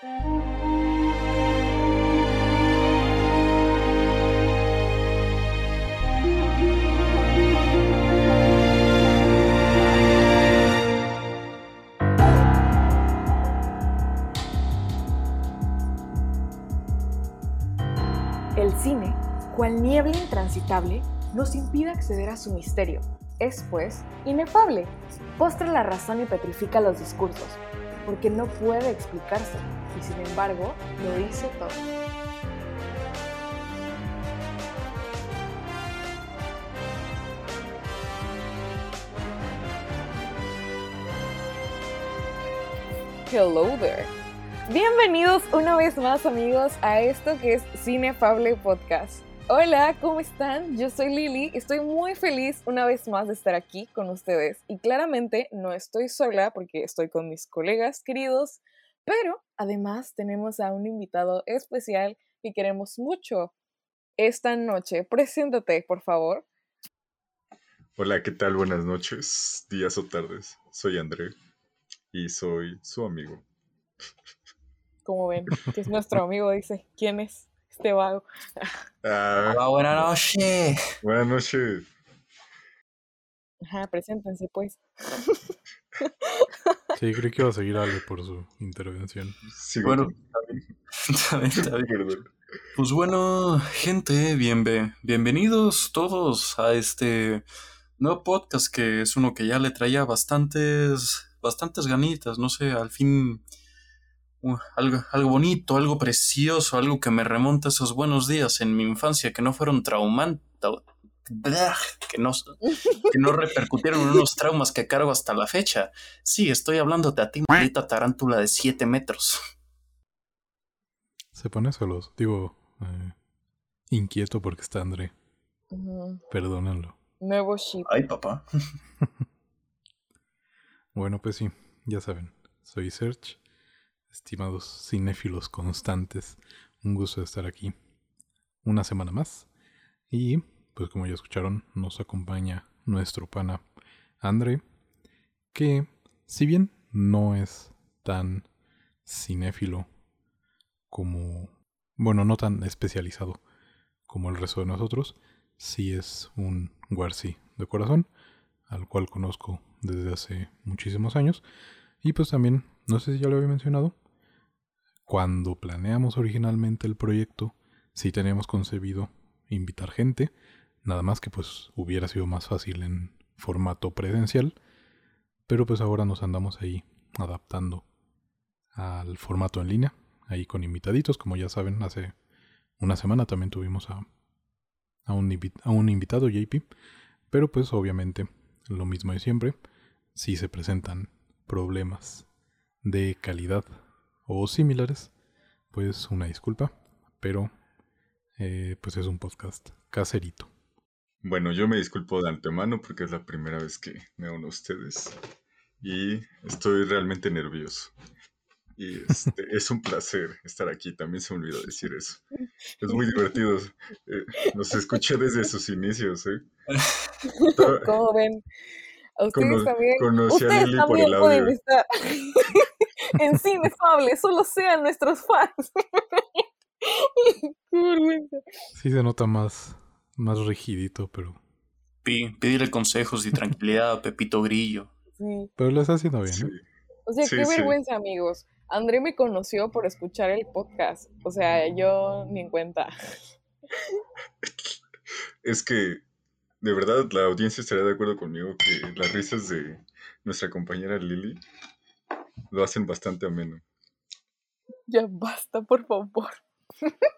El cine, cual niebla intransitable, nos impide acceder a su misterio. Es, pues, inefable. Postra la razón y petrifica los discursos, porque no puede explicarse, y sin embargo, lo dice todo. Hello there. Bienvenidos una vez más amigos a esto que es Cinefable Podcast. Hola, ¿cómo están? Yo soy Lili, estoy muy feliz una vez más de estar aquí con ustedes y claramente no estoy sola porque estoy con mis colegas queridos, pero además tenemos a un invitado especial que queremos mucho esta noche. Preséntate, por favor. Hola, ¿qué tal? Buenas noches, días o tardes. Soy André y soy su amigo. Como ven, que es nuestro amigo, dice. ¿Quién es este vago? Ah, Hola, buenas noches. buenas noches. Ajá, preséntense pues. Sí, creo que iba a seguir Ale por su intervención. Sigo Bueno, Está bien, está bien. Perdón. Pues bueno, gente, bienve- bienvenidos todos a este nuevo podcast que es uno que ya le traía bastantes, bastantes ganitas, no sé, al fin uh, algo, algo bonito, algo precioso, algo que me remonta a esos buenos días en mi infancia que no fueron traumantes, que no, que no repercutieron en unos traumas que cargo hasta la fecha. Sí, estoy hablándote a ti, maldita tarántula de 7 metros. Se pone solos. Digo, eh, inquieto porque está André. Ujú. Perdónenlo. Nuevo ship. Ay, papá. Bueno, pues sí, ya saben. Soy Serge. Estimados cinéfilos constantes. Un gusto estar aquí. Una semana más. Y, pues como ya escucharon, nos acompaña nuestro pana André. Que, si bien no es tan cinéfilo como... Bueno, no tan especializado como el resto de nosotros, sí es un Warsi de corazón, al cual conozco desde hace muchísimos años. Y pues también, no sé si ya lo había mencionado, cuando planeamos originalmente el proyecto, sí teníamos concebido invitar gente, nada más que pues hubiera sido más fácil en formato presencial, pero pues ahora nos andamos ahí adaptando al formato en línea, ahí con invitaditos, como ya saben, hace una semana también tuvimos a, a, un, a un invitado, JP, pero pues obviamente lo mismo de siempre, si se presentan problemas de calidad o similares, pues una disculpa, pero eh, pues es un podcast caserito. Bueno, yo me disculpo de antemano porque es la primera vez que me uno a ustedes y estoy realmente nervioso. Y este, es un placer estar aquí, también se me olvidó decir eso. Es muy divertido. eh, los escuché desde sus inicios, ¿eh? ¿Cómo ven? A ustedes Cono- también. conocí a Lili por el pueden audio. estar en Cinefable, solo sean nuestros fans. Qué vergüenza. Sí se nota más, más rigidito, pero, Pi- Pedirle consejos y tranquilidad a Pepito Grillo. Sí. pero lo está haciendo bien. Sí. ¿eh? O sea, Sí, qué sí. vergüenza, amigos. André me conoció por escuchar el podcast. O sea, yo ni en cuenta. Es que, de verdad, la audiencia estaría de acuerdo conmigo que las risas de nuestra compañera Lili lo hacen bastante ameno. Ya basta, por favor.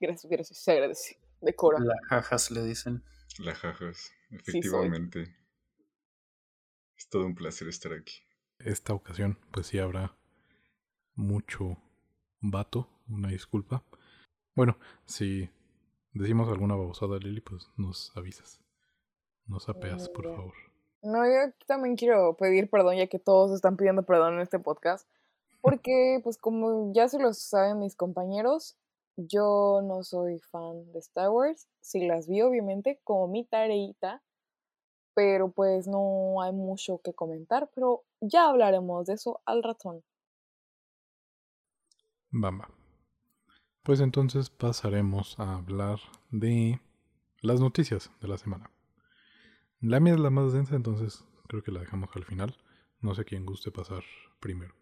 gracias, gracias, se agradece. Decora. Las jajas le dicen. Las jajas, efectivamente. Es todo un placer estar aquí. Esta ocasión, pues sí habrá mucho vato, una disculpa. Bueno, si decimos alguna babosada, Lili, pues nos avisas. Nos apeas, por favor. No, yo también quiero pedir perdón, ya que todos están pidiendo perdón en este podcast. Porque, pues, como ya se lo saben mis compañeros, yo no soy fan de Star Wars. Sí las vi, obviamente, como mi tareita. Pero, pues, no hay mucho que comentar. Pero ya hablaremos de eso al ratón. Bamba. Pues entonces pasaremos a hablar de las noticias de la semana. La mía es la más densa, entonces creo que la dejamos al final. No sé quién guste pasar primero.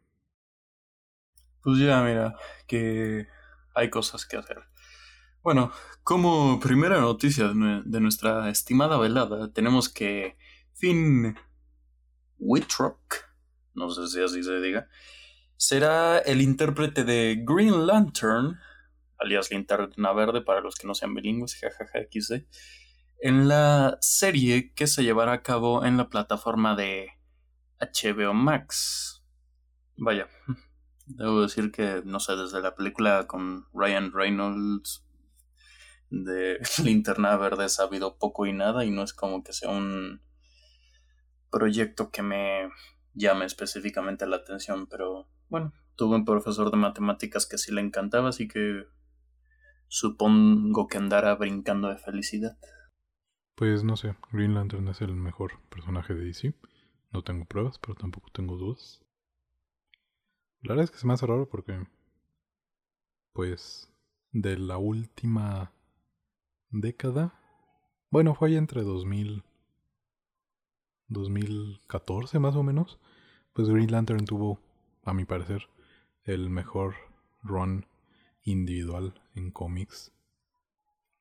Pues ya, mira, que hay cosas que hacer. Bueno, como primera noticia de nuestra estimada velada, tenemos que Finn Wittrock, no sé si así se diga, será el intérprete de Green Lantern, alias Linterna Verde para los que no sean bilingües, jajaja XD, en la serie que se llevará a cabo en la plataforma de HBO Max. Vaya, debo decir que, no sé, desde la película con Ryan Reynolds de Linterna Verde ha habido poco y nada y no es como que sea un proyecto que me llame específicamente la atención, pero bueno, tuve un profesor de matemáticas que sí le encantaba, así que supongo que andará brincando de felicidad. Pues no sé, Green Lantern es el mejor personaje de DC. No tengo pruebas, pero tampoco tengo dudas. La verdad es que se me hace raro porque, pues, de la última década, bueno, fue ahí entre 2000, 2014 más o menos, pues Green Lantern tuvo, a mi parecer, el mejor run individual en cómics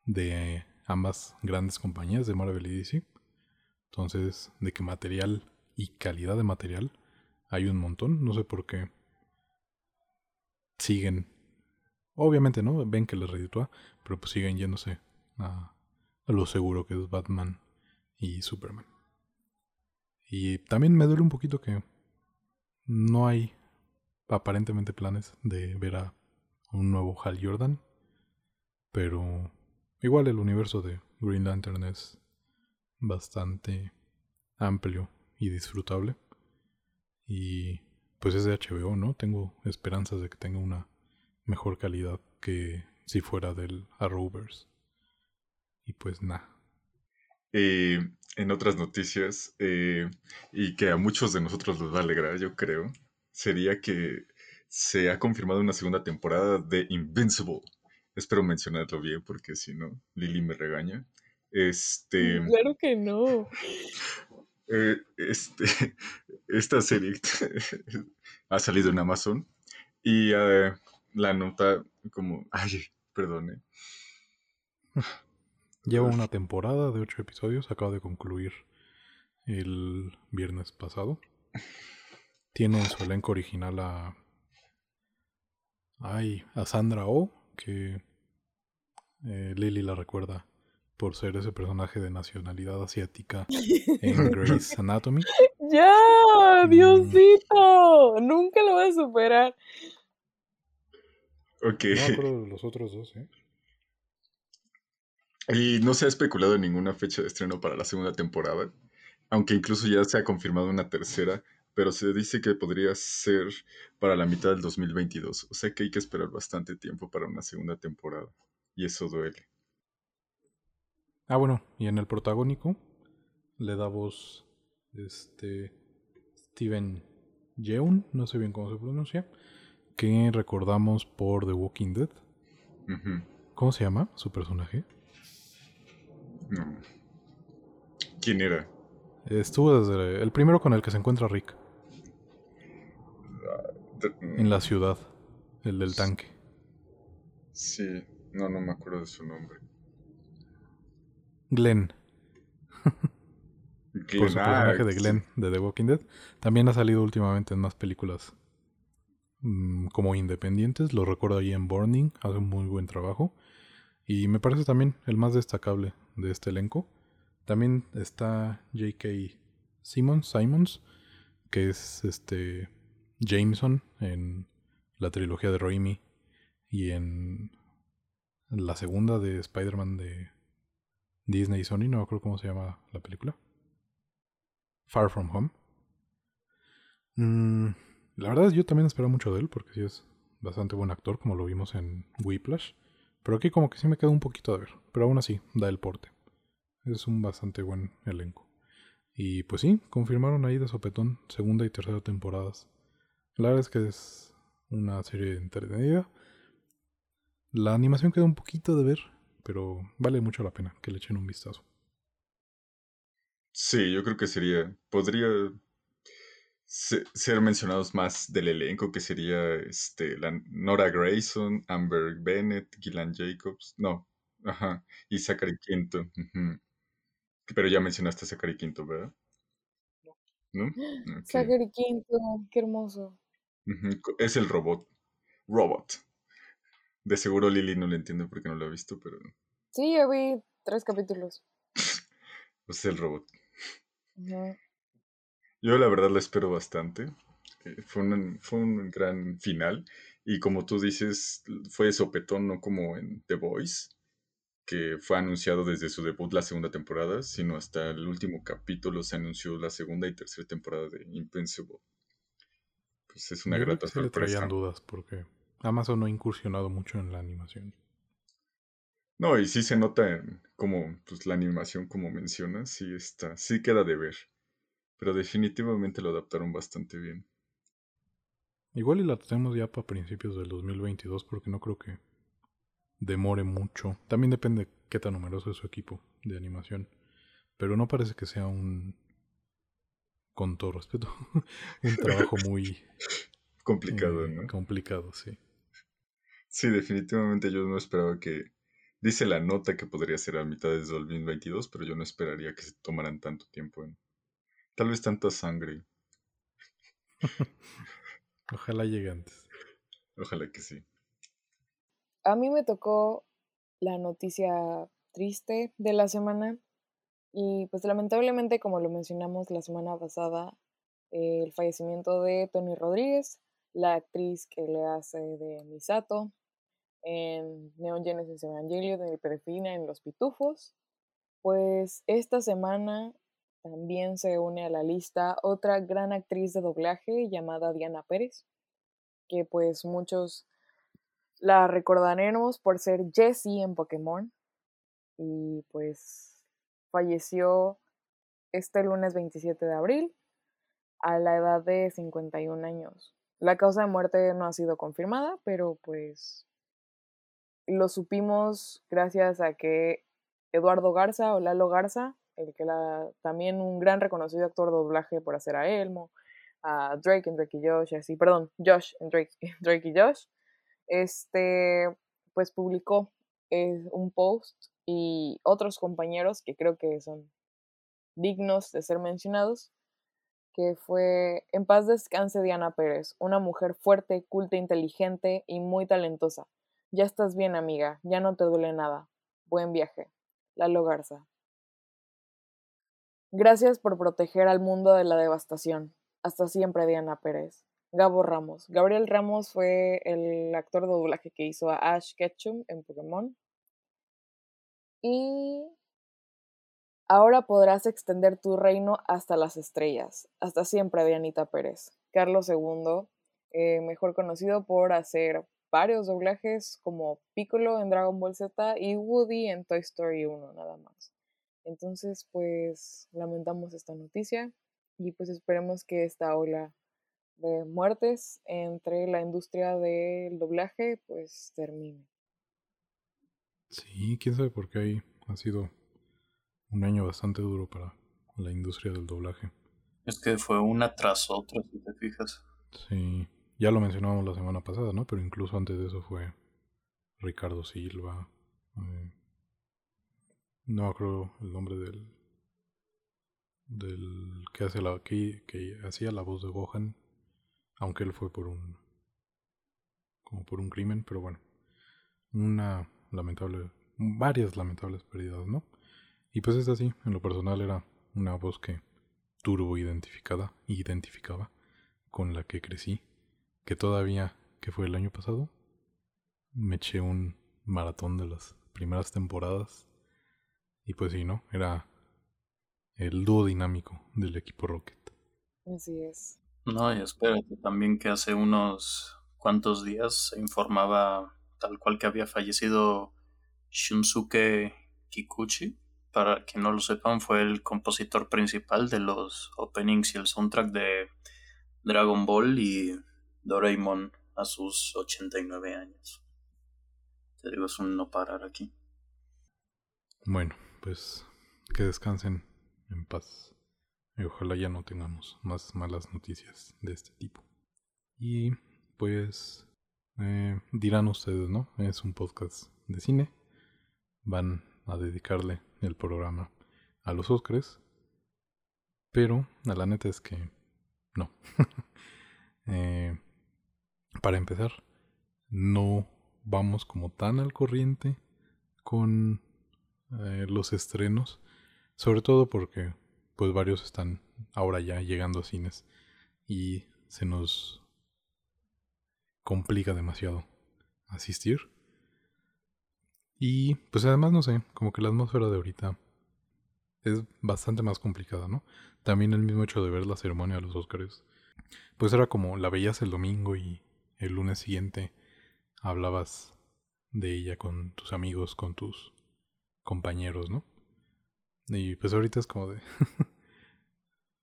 de ambas grandes compañías de Marvel y DC. Entonces, de qué material y calidad de material hay un montón. No sé por qué siguen. Obviamente, ¿no? Ven que les reditúa, pero pues siguen yéndose a, a lo seguro que es Batman y Superman. Y también me duele un poquito que no hay aparentemente planes de ver a un nuevo Hal Jordan. Pero igual el universo de Green Lantern es bastante amplio y disfrutable. Y pues es de HBO, ¿no? Tengo esperanzas de que tenga una mejor calidad que si fuera del Arrowverse. Y pues nada. En otras noticias, eh, y que a muchos de nosotros les va a alegrar, yo creo, sería que se ha confirmado una segunda temporada de Invincible. Espero mencionarlo bien porque si no, Lily me regaña. Este. Claro que no. Eh, este, esta serie ha salido en Amazon y la nota como, ay, perdone. Lleva una temporada de ocho episodios, acaba de concluir el viernes pasado. Tiene en su elenco original a. Ay, a Sandra Oh, que eh, Lily la recuerda por ser ese personaje de nacionalidad asiática en Grey's Anatomy. ¡Ya! Mm. ¡Diosito! Nunca lo voy a superar. Ok. No acuerdo de los otros dos, ¿eh? Y no se ha especulado en ninguna fecha de estreno para la segunda temporada, aunque incluso ya se ha confirmado una tercera, pero se dice que podría ser para la mitad del 2022. O sea que hay que esperar bastante tiempo para una segunda temporada. Y eso duele. Ah, bueno, y en el protagónico le da voz este Steven Yeun, no sé bien cómo se pronuncia, que recordamos por The Walking Dead. ¿Cómo se llama su personaje? ¿Quién era? Estuvo desde el primero con el que se encuentra Rick. En la ciudad, el del tanque. Sí, no, no me acuerdo de su nombre. Glenn. Por su personaje de Glenn de The Walking Dead. También ha salido últimamente en más películas mm, como independientes. Lo recuerdo ahí en Burning. Hace un muy buen trabajo. Y me parece también el más destacable de este elenco. También está J.K. Simmons, Simons, que es este Jameson en la trilogía de Raimi y en la segunda de Spider-Man de Disney y Sony, no me acuerdo cómo se llama la película. Far From Home. Mm, la verdad yo también espero mucho de él porque sí es bastante buen actor como lo vimos en Whiplash. Pero aquí como que sí me queda un poquito de ver. Pero aún así, da el porte. Es un bastante buen elenco. Y pues sí, confirmaron ahí de sopetón segunda y tercera temporadas. La verdad es que es una serie entretenida. La animación queda un poquito de ver, pero vale mucho la pena que le echen un vistazo. Sí, yo creo que sería, podría ser mencionados más del elenco, que sería este, la Nora Grayson, Amber Bennett, Gillian Jacobs, no, ajá, y Zachary Quinto. Pero ya mencionaste a Zachary Quinto, ¿verdad? ¿No? Zachary Quinto, qué hermoso. Es el robot. Robot. De seguro Lily no le entiende porque no lo ha visto, pero. Sí, ya vi tres capítulos. pues es el robot. Yo la verdad la espero bastante. Eh, fue un, fue un gran final. Y como tú dices, fue sopetón, no como en The Voice, que fue anunciado desde su debut la segunda temporada, sino hasta el último capítulo se anunció la segunda y tercera temporada de Invincible. Pues es una grata sorpresa. Le dudas porque Amazon no ha incursionado mucho en la animación. No, y sí se nota como pues, la animación, como mencionas, sí está, sí queda de ver pero definitivamente lo adaptaron bastante bien. Igual y la tenemos ya para principios del 2022 porque no creo que demore mucho. También depende qué tan numeroso es su equipo de animación. Pero no parece que sea un, con todo respeto, un trabajo muy complicado, eh, ¿no? Complicado, sí. Sí, definitivamente yo no esperaba que... Dice la nota que podría ser a mitad de 2022, pero yo no esperaría que se tomaran tanto tiempo en, Tal vez tanta sangre. Ojalá llegue antes. Ojalá que sí. A mí me tocó la noticia triste de la semana y pues lamentablemente como lo mencionamos la semana pasada, el fallecimiento de Tony Rodríguez, la actriz que le hace de Misato en Neon Genesis Evangelion, en el Perfina, en Los Pitufos. Pues esta semana también se une a la lista otra gran actriz de doblaje llamada Diana Pérez, que pues muchos la recordaremos por ser Jessie en Pokémon y pues falleció este lunes 27 de abril a la edad de 51 años. La causa de muerte no ha sido confirmada, pero pues lo supimos gracias a que Eduardo Garza o Lalo Garza el que la, también un gran reconocido actor de doblaje por hacer a Elmo, a Drake en Drake y Josh, así, perdón, Josh en Drake, Drake y Josh, este, pues publicó eh, un post y otros compañeros que creo que son dignos de ser mencionados, que fue En paz descanse Diana Pérez, una mujer fuerte, culta, inteligente y muy talentosa. Ya estás bien, amiga, ya no te duele nada. Buen viaje. Lalo Garza. Gracias por proteger al mundo de la devastación. Hasta siempre, Diana Pérez. Gabo Ramos. Gabriel Ramos fue el actor de doblaje que hizo a Ash Ketchum en Pokémon. Y ahora podrás extender tu reino hasta las estrellas. Hasta siempre, Dianita Pérez. Carlos II, eh, mejor conocido por hacer varios doblajes como Piccolo en Dragon Ball Z y Woody en Toy Story 1, nada más. Entonces, pues lamentamos esta noticia y pues esperemos que esta ola de muertes entre la industria del doblaje pues termine. Sí, quién sabe por qué ahí ha sido un año bastante duro para la industria del doblaje. Es que fue una tras otra, si te fijas. Sí, ya lo mencionábamos la semana pasada, ¿no? Pero incluso antes de eso fue Ricardo Silva, eh, no creo el nombre del del que hace la que, que hacía la voz de Gohan, aunque él fue por un como por un crimen, pero bueno, una lamentable varias lamentables pérdidas, ¿no? Y pues es así, en lo personal era una voz que turbo identificada, identificaba con la que crecí, que todavía, que fue el año pasado, me eché un maratón de las primeras temporadas y pues sí, ¿no? Era el dúo dinámico del equipo Rocket. Así es. No, y espérate, también que hace unos cuantos días se informaba tal cual que había fallecido Shunsuke Kikuchi. Para quien no lo sepan, fue el compositor principal de los openings y el soundtrack de Dragon Ball y Doraemon. a sus 89 años. Te digo, es un no parar aquí. Bueno, pues que descansen en paz. Y ojalá ya no tengamos más malas noticias de este tipo. Y pues eh, dirán ustedes, ¿no? Es un podcast de cine. Van a dedicarle el programa a los Oscars. Pero la neta es que no. eh, para empezar, no vamos como tan al corriente con eh, los estrenos. Sobre todo porque pues varios están ahora ya llegando a cines y se nos complica demasiado asistir. Y pues además no sé, como que la atmósfera de ahorita es bastante más complicada, ¿no? También el mismo hecho de ver la ceremonia de los Oscars, pues era como la veías el domingo y el lunes siguiente hablabas de ella con tus amigos, con tus compañeros, ¿no? Y pues ahorita es como de...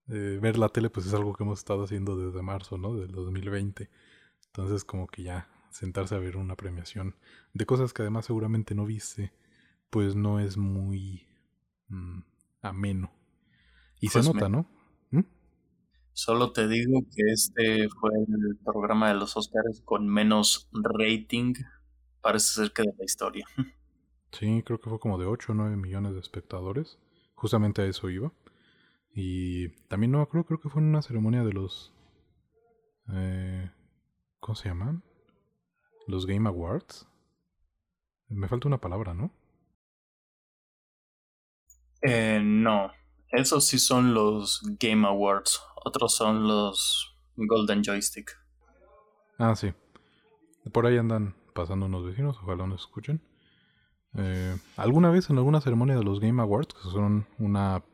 ver la tele pues es algo que hemos estado haciendo desde marzo, ¿no? Del 2020. Entonces como que ya sentarse a ver una premiación de cosas que además seguramente no viste, pues no es muy mm, ameno. Y se Pues nota, me- ¿no? ¿Mm? Solo te digo que este fue el programa de los Oscars con menos rating, parece ser que de la historia. Sí, creo que fue como de 8 o 9 millones de espectadores. Justamente a eso iba. Y también no creo, creo que fue en una ceremonia de los... Eh, ¿Cómo se llaman? Los Game Awards. Me falta una palabra, ¿no? Eh, no, esos sí son los Game Awards, otros son los Golden Joystick. Ah, sí. Por ahí andan pasando unos vecinos, ojalá nos escuchen. Eh, ¿Alguna vez en alguna ceremonia de los Game Awards, que son una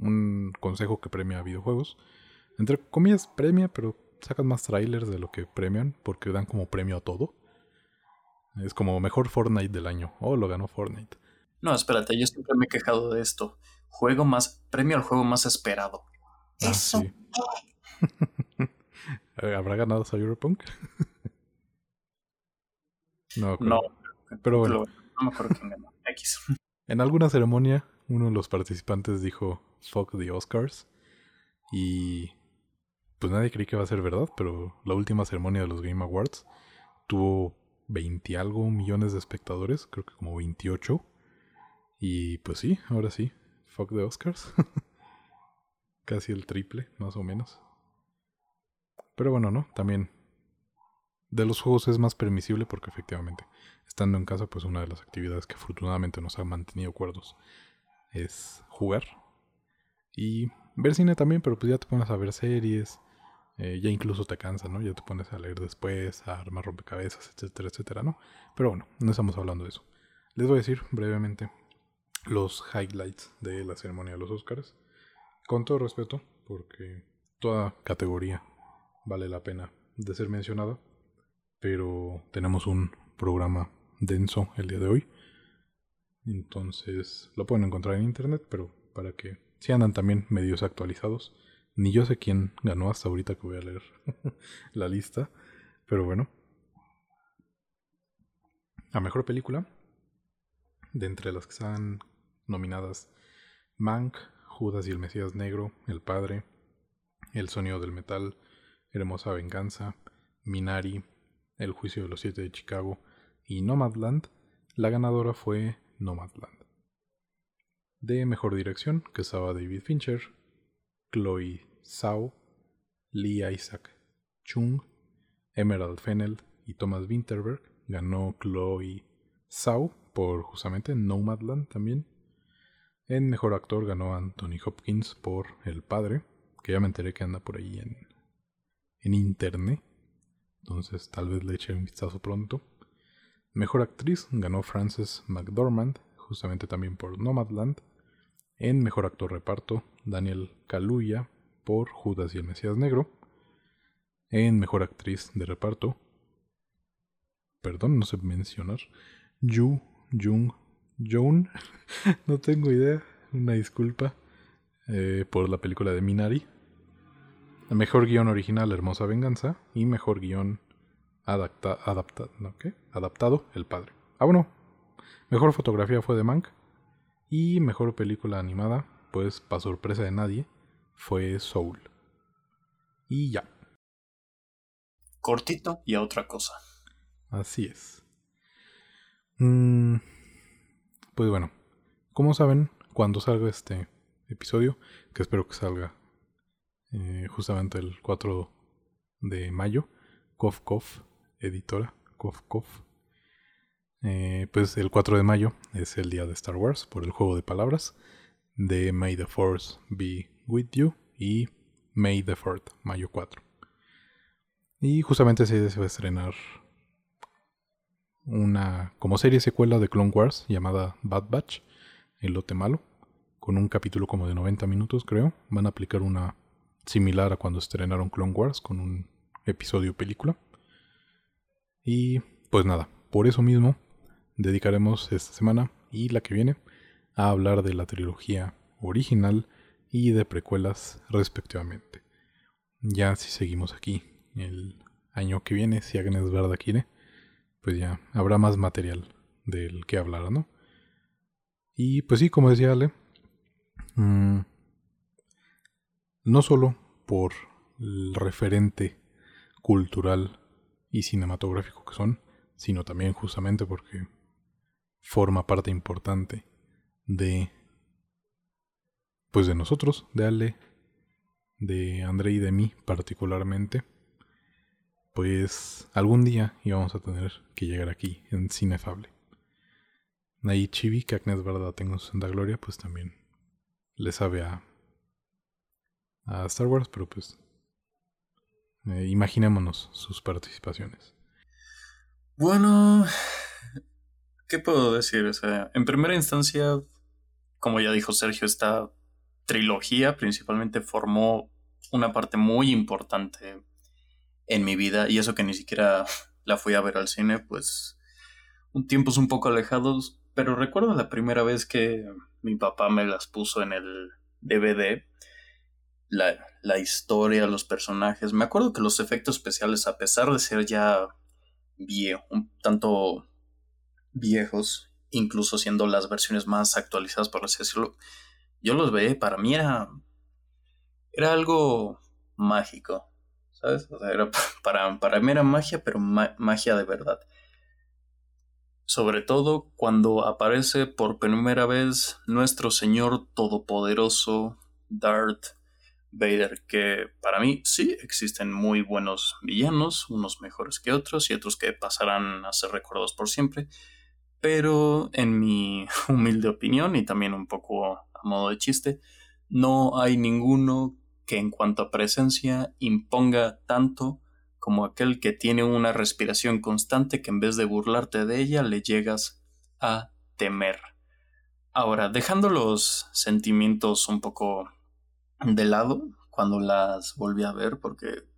un consejo que premia videojuegos, entre comillas premia, pero sacan más trailers de lo que premian, porque dan como premio a todo. Es como mejor Fortnite del año. Oh, lo ganó Fortnite. No, espérate, yo siempre me he quejado de esto. Juego más, premio al juego más esperado. Ah, Eso. sí. ¿Habrá ganado Cyberpunk? no, creo. No, Pero bueno. lo- no me acuerdo quién ganó. X. En alguna ceremonia, uno de los participantes dijo fuck the Oscars. Y pues nadie creí que iba a ser verdad, pero la última ceremonia de los Game Awards tuvo 20 algo millones de espectadores, creo que como 28. Y pues sí, ahora sí, fuck the Oscars. Casi el triple, más o menos. Pero bueno, ¿no? También de los juegos es más permisible porque efectivamente, estando en casa, pues una de las actividades que afortunadamente nos ha mantenido cuerdos es jugar. Y ver cine también, pero pues ya te pones a ver series, eh, ya incluso te cansa, ¿no? Ya te pones a leer después, a armar rompecabezas, etcétera, etcétera, ¿no? Pero bueno, no estamos hablando de eso. Les voy a decir brevemente los highlights de la ceremonia de los Oscars. Con todo respeto, porque toda categoría vale la pena de ser mencionada. Pero tenemos un programa denso el día de hoy. Entonces lo pueden encontrar en internet, pero para que si andan también medios actualizados. Ni yo sé quién ganó hasta ahorita que voy a leer la lista. Pero bueno. A mejor película. De entre las que están nominadas Mank, Judas y el Mesías Negro, El Padre, El Sonido del Metal, Hermosa Venganza, Minari, El Juicio de los Siete de Chicago y Nomadland, la ganadora fue Nomadland. De Mejor Dirección, que estaba David Fincher, Chloe Zhao, Lee Isaac Chung, Emerald Fennell y Thomas Winterberg, ganó Chloe Zhao por justamente Nomadland también. En Mejor Actor ganó Anthony Hopkins por El Padre, que ya me enteré que anda por ahí en, en internet. Entonces tal vez le eche un vistazo pronto. Mejor Actriz ganó Frances McDormand, justamente también por Nomadland. En Mejor Actor Reparto, Daniel Kaluuya por Judas y el Mesías Negro. En Mejor Actriz de Reparto, perdón, no sé mencionar, Yu Jung Joon, no tengo idea, una disculpa, eh, por la película de Minari. Mejor guion original, Hermosa Venganza. Y mejor guion adaptado El Padre. Ah, bueno. Mejor fotografía fue de Mank. Y mejor película animada, pues, para sorpresa de nadie, fue Soul. Y ya. Cortito y a otra cosa. Así es. Mm, pues bueno, como saben, cuando salga este episodio, que espero que salga eh, justamente el 4 de mayo, Kof Kof, editora, Kof Kof. Eh, pues el 4 de mayo es el día de Star Wars por el juego de palabras de May the Force be with you y May the 4th, mayo 4. Y justamente se va a estrenar una como serie secuela de Clone Wars llamada Bad Batch, el lote malo, con un capítulo como de 90 minutos creo. Van a aplicar una similar a cuando estrenaron Clone Wars con un episodio película. Y pues nada, por eso mismo dedicaremos esta semana y la que viene a hablar de la trilogía original y de precuelas respectivamente. Ya si seguimos aquí el año que viene, si Agnes Verda quiere, pues ya habrá más material del que hablar, ¿no? Y pues sí, como decía Ale, mm, no solo por el referente cultural y cinematográfico que son, sino también justamente porque forma parte importante de pues de nosotros, de Ale, de André y de mí particularmente pues algún día íbamos a tener que llegar aquí en Cinefable. Ahí Chibi, que Agnes Verdad tengo su santa gloria, pues también le sabe a, a Star Wars, pero pues eh, imaginémonos sus participaciones. Bueno, ¿qué puedo decir? O sea, en primera instancia, como ya dijo Sergio, esta trilogía principalmente formó una parte muy importante en mi vida, y eso que ni siquiera la fui a ver al cine, pues un tiempos un poco alejados, pero recuerdo la primera vez que mi papá me las puso en el DVD, la, la historia, los personajes, me acuerdo que los efectos especiales, a pesar de ser ya viejo, un tanto viejos, incluso siendo las versiones más actualizadas, por así decirlo, yo los veía para mí era, era algo mágico. ¿sabes? O sea, era para, para mí era magia, pero magia de verdad. Sobre todo cuando aparece por primera vez nuestro Señor Todopoderoso, Darth Vader, que para mí sí existen muy buenos villanos, unos mejores que otros y otros que pasarán a ser recordados por siempre, pero en mi humilde opinión y también un poco a modo de chiste, no hay ninguno que en cuanto a presencia imponga tanto como aquel que tiene una respiración constante que en vez de burlarte de ella le llegas a temer. Ahora, dejando los sentimientos un poco de lado cuando las volví a ver, porque...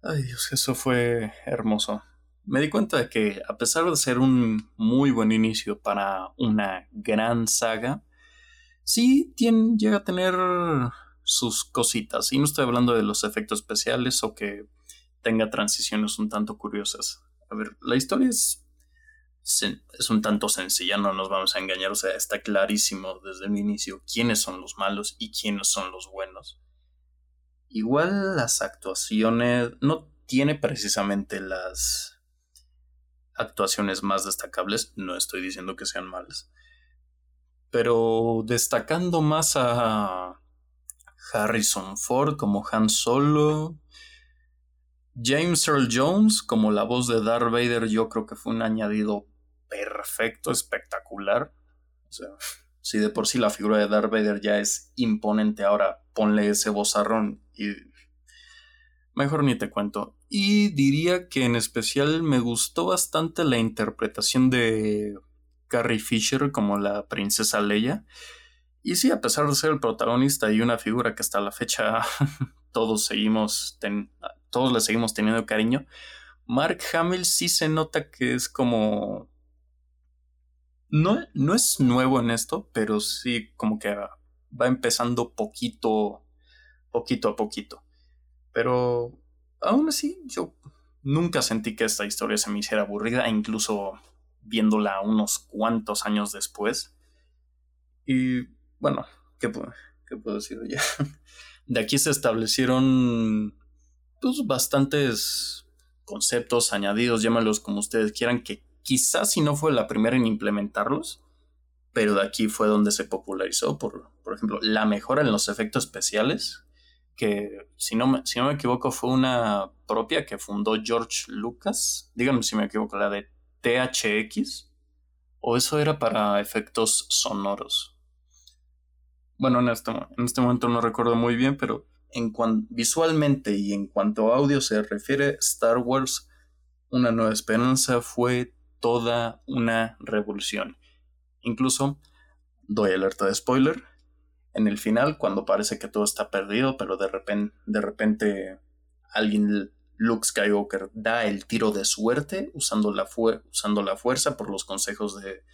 Ay Dios, eso fue hermoso. Me di cuenta de que, a pesar de ser un muy buen inicio para una gran saga, sí tiene, llega a tener sus cositas. Y no estoy hablando de los efectos especiales o que tenga transiciones un tanto curiosas. A ver, la historia es, es un tanto sencilla, no nos vamos a engañar. O sea, está clarísimo desde el inicio quiénes son los malos y quiénes son los buenos. Igual las actuaciones no tiene precisamente las actuaciones más destacables, no estoy diciendo que sean malas, pero destacando más a Harrison Ford como Han Solo, James Earl Jones como la voz de Darth Vader, yo creo que fue un añadido perfecto, espectacular. O sea, si de por sí la figura de Darth Vader ya es imponente, ahora ponle ese vozarrón y mejor ni te cuento. Y diría que en especial me gustó bastante la interpretación de Carrie Fisher como la princesa Leia. Y sí, a pesar de ser el protagonista y una figura que hasta la fecha todos seguimos, todos le seguimos teniendo cariño, Mark Hamill sí se nota que es como... No, no es nuevo en esto, pero sí como que va empezando poquito, poquito a poquito. Pero aún así, yo nunca sentí que esta historia se me hiciera aburrida, incluso viéndola unos cuantos años después. Y bueno, ¿qué, qué puedo decir ya? De aquí se establecieron pues, bastantes conceptos añadidos, llámalos como ustedes quieran, que quizás si no fue la primera en implementarlos, pero de aquí fue donde se popularizó, por, por ejemplo, la mejora en los efectos especiales, que si no, me, si no me equivoco fue una propia que fundó George Lucas, díganme si me equivoco, la de THX, o eso era para efectos sonoros. Bueno, en este, en este momento no recuerdo muy bien, pero en visualmente y en cuanto a audio se refiere, Star Wars Una Nueva Esperanza fue toda una revolución. Incluso, doy alerta de spoiler, en el final, cuando parece que todo está perdido, pero de repente, de repente alguien, Luke Skywalker, da el tiro de suerte usando la, usando la fuerza por los consejos de,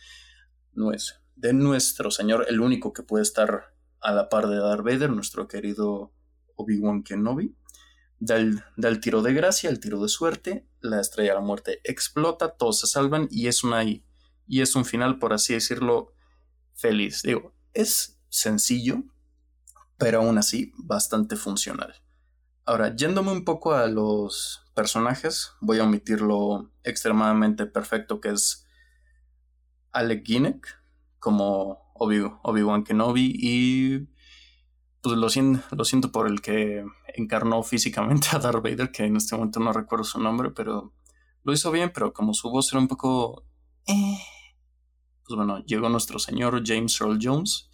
de nuestro Señor, el único que puede estar a la par de Darth Vader, nuestro querido Obi-Wan Kenobi. Da el, da el, tiro de gracia, el tiro de suerte, la estrella de la muerte explota, todos se salvan y es una y es un final, por así decirlo, feliz. Digo, es sencillo, pero aún así bastante funcional. Ahora, yéndome un poco a los personajes, voy a omitir lo extremadamente perfecto que es Alec Guinness como Obi-Wan Kenobi y pues lo, lo siento por el que encarnó físicamente a Darth Vader, que en este momento no recuerdo su nombre, pero lo hizo bien, pero como su voz era un poco... Eh, pues bueno, llegó nuestro señor James Earl Jones.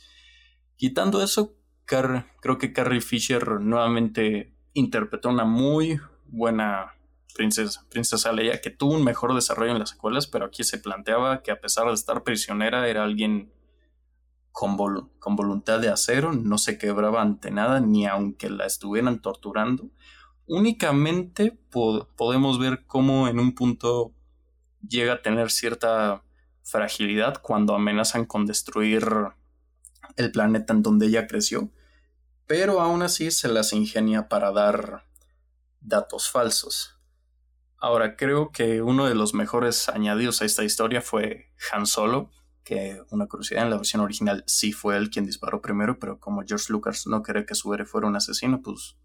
Quitando eso, creo que Carrie Fisher nuevamente interpretó una muy buena princesa, princesa Leia, que tuvo un mejor desarrollo en las secuelas, pero aquí se planteaba que a pesar de estar prisionera era alguien con, con voluntad de acero, no se quebraba ante nada, ni aunque la estuvieran torturando. Únicamente podemos ver cómo en un punto llega a tener cierta fragilidad cuando amenazan con destruir el planeta en donde ella creció, pero aún así se las ingenia para dar datos falsos. Ahora creo que uno de los mejores añadidos a esta historia fue Han Solo, que una curiosidad, en la versión original sí fue él quien disparó primero, pero como George Lucas no quería que su héroe fuera un asesino, pues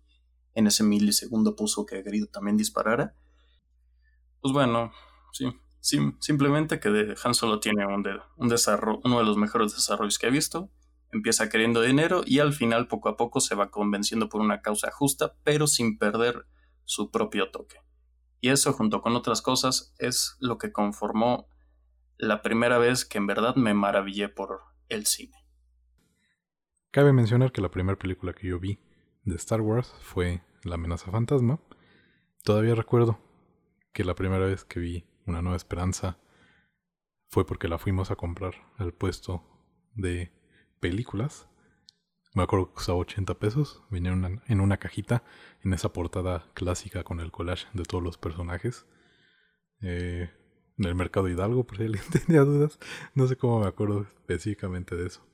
en ese milisegundo puso que Grido también disparara. Pues bueno, sí, simplemente que Han Solo tiene un, un desarrollo, uno de los mejores desarrollos que he visto. Empieza queriendo dinero y al final poco a poco se va convenciendo por una causa justa, pero sin perder su propio toque. Y eso, junto con otras cosas, es lo que conformó la primera vez que en verdad me maravillé por el cine. Cabe mencionar que la primera película que yo vi de Star Wars fue La amenaza fantasma. Todavía recuerdo que la primera vez que vi Una nueva esperanza fue porque la fuimos a comprar al puesto de películas. Me acuerdo que costaba 80 pesos. Venía en una cajita en esa portada clásica con el collage de todos los personajes. Eh, en el mercado Hidalgo, por si alguien tenía dudas. No sé cómo me acuerdo específicamente de eso.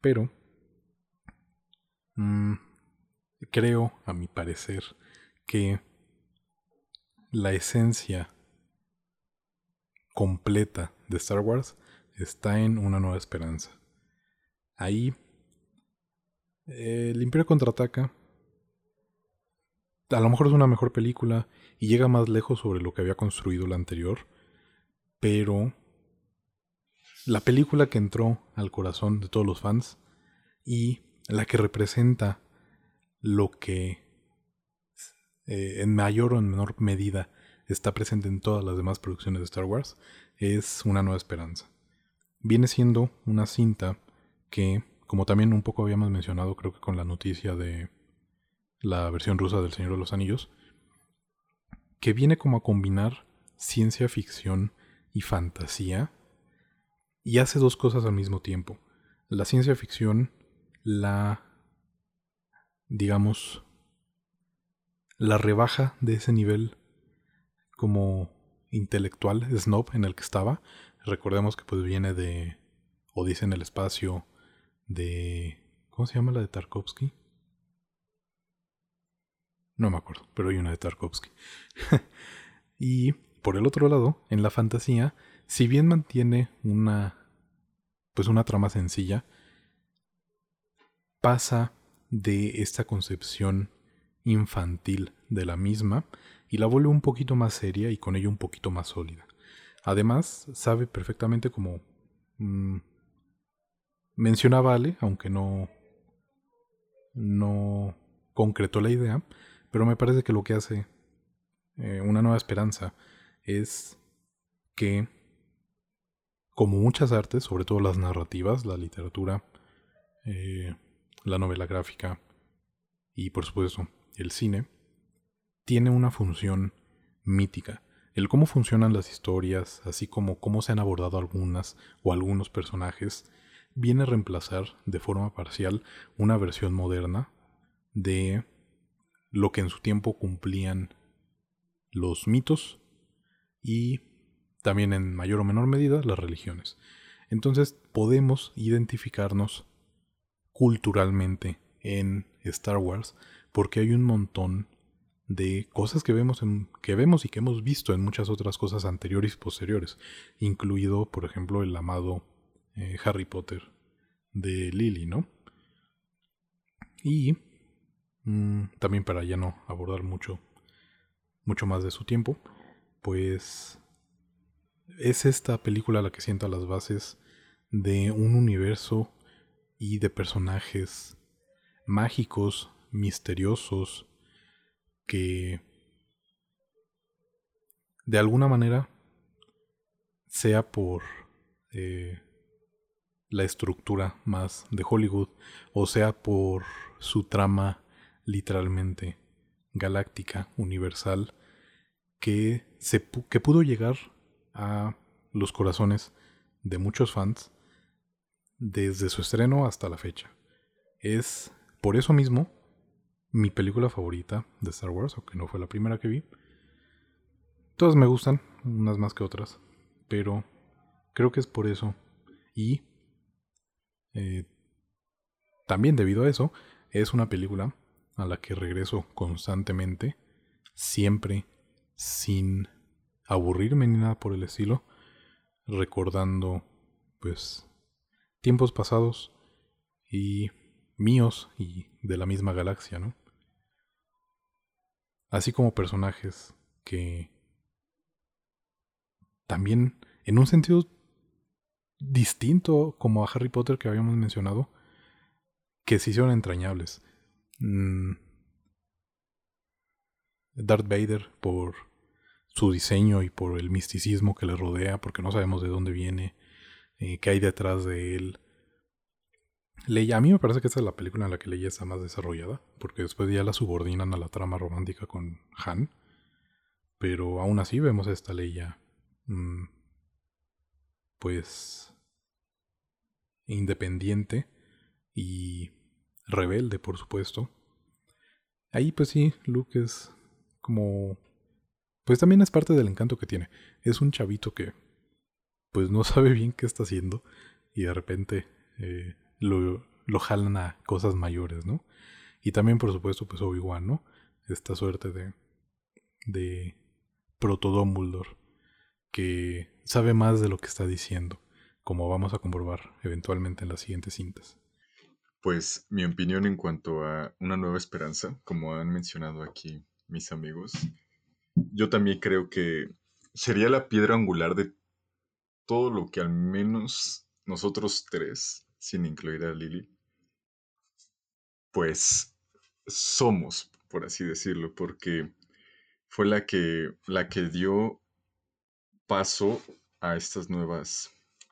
Pero mm, creo, a mi parecer, que la esencia completa de Star Wars está en Una Nueva Esperanza. Ahí, el Imperio contraataca. A lo mejor es una mejor película y llega más lejos sobre lo que había construido la anterior pero la película que entró al corazón de todos los fans y la que representa lo que eh, en mayor o en menor medida está presente en todas las demás producciones de Star Wars es Una Nueva Esperanza. Viene siendo una cinta que, como también un poco habíamos mencionado, creo que con la noticia de la versión rusa del Señor de los Anillos, que viene como a combinar ciencia ficción y fantasía y hace dos cosas al mismo tiempo. La ciencia ficción, la, digamos, la rebaja de ese nivel como intelectual, snob en el que estaba. Recordemos que pues viene de Odisea en el espacio, de... ¿Cómo se llama la de Tarkovsky? No me acuerdo, pero hay una de Tarkovsky. Y por el otro lado, en la fantasía, si bien mantiene una pues una trama sencilla, pasa de esta concepción infantil de la misma y la vuelve un poquito más seria y con ello un poquito más sólida. Además, sabe perfectamente como mm, mencionaba Ale, aunque no no concretó la idea, pero me parece que lo que hace eh, una nueva esperanza es que, como muchas artes, sobre todo las narrativas, la literatura, eh, la novela gráfica y por supuesto el cine, tiene una función mítica. El cómo funcionan las historias, así como cómo se han abordado algunas o algunos personajes, viene a reemplazar de forma parcial una versión moderna de lo que en su tiempo cumplían los mitos y también en mayor o menor medida las religiones. Entonces podemos identificarnos culturalmente en Star Wars porque hay un montón de cosas que vemos, que vemos y que hemos visto en muchas otras cosas anteriores y posteriores, incluido, por ejemplo, el amado eh, Harry Potter de Lily, ¿no? Y mm, también para ya no abordar mucho, mucho más de su tiempo, pues es esta película la que sienta las bases de un universo y de personajes mágicos, misteriosos, que de alguna manera, sea por eh, la estructura más de Hollywood, o sea por su trama literalmente galáctica, universal, que, se, que pudo llegar a los corazones de muchos fans desde su estreno hasta la fecha. Es por eso mismo mi película favorita de Star Wars, aunque no fue la primera que vi. Todas me gustan, unas más que otras, pero creo que es por eso. Y eh, también debido a eso, es una película a la que regreso constantemente, siempre sin aburrirme ni nada por el estilo, recordando pues tiempos pasados y míos y de la misma galaxia, ¿no? Así como personajes que también en un sentido distinto como a Harry Potter que habíamos mencionado, que se hicieron entrañables. Mm. Darth Vader por su diseño y por el misticismo que le rodea, porque no sabemos de dónde viene, eh, qué hay detrás de él. Leia, a mí me parece que esta es la película en la que Leia está más desarrollada, porque después ya la subordinan a la trama romántica con Han. Pero aún así vemos a esta Leia, mm, pues, independiente y rebelde, por supuesto. Ahí pues sí, Luke es como... Pues también es parte del encanto que tiene. Es un chavito que pues no sabe bien qué está haciendo y de repente eh, lo, lo jalan a cosas mayores, ¿no? Y también, por supuesto, pues Obi-Wan, ¿no? Esta suerte de, de Proto Dumbledore que sabe más de lo que está diciendo, como vamos a comprobar eventualmente en las siguientes cintas. Pues mi opinión en cuanto a una nueva esperanza, como han mencionado aquí mis amigos, yo también creo que sería la piedra angular de todo lo que al menos nosotros tres sin incluir a Lily, pues somos, por así decirlo, porque fue la que, la que dio paso a estas nuevas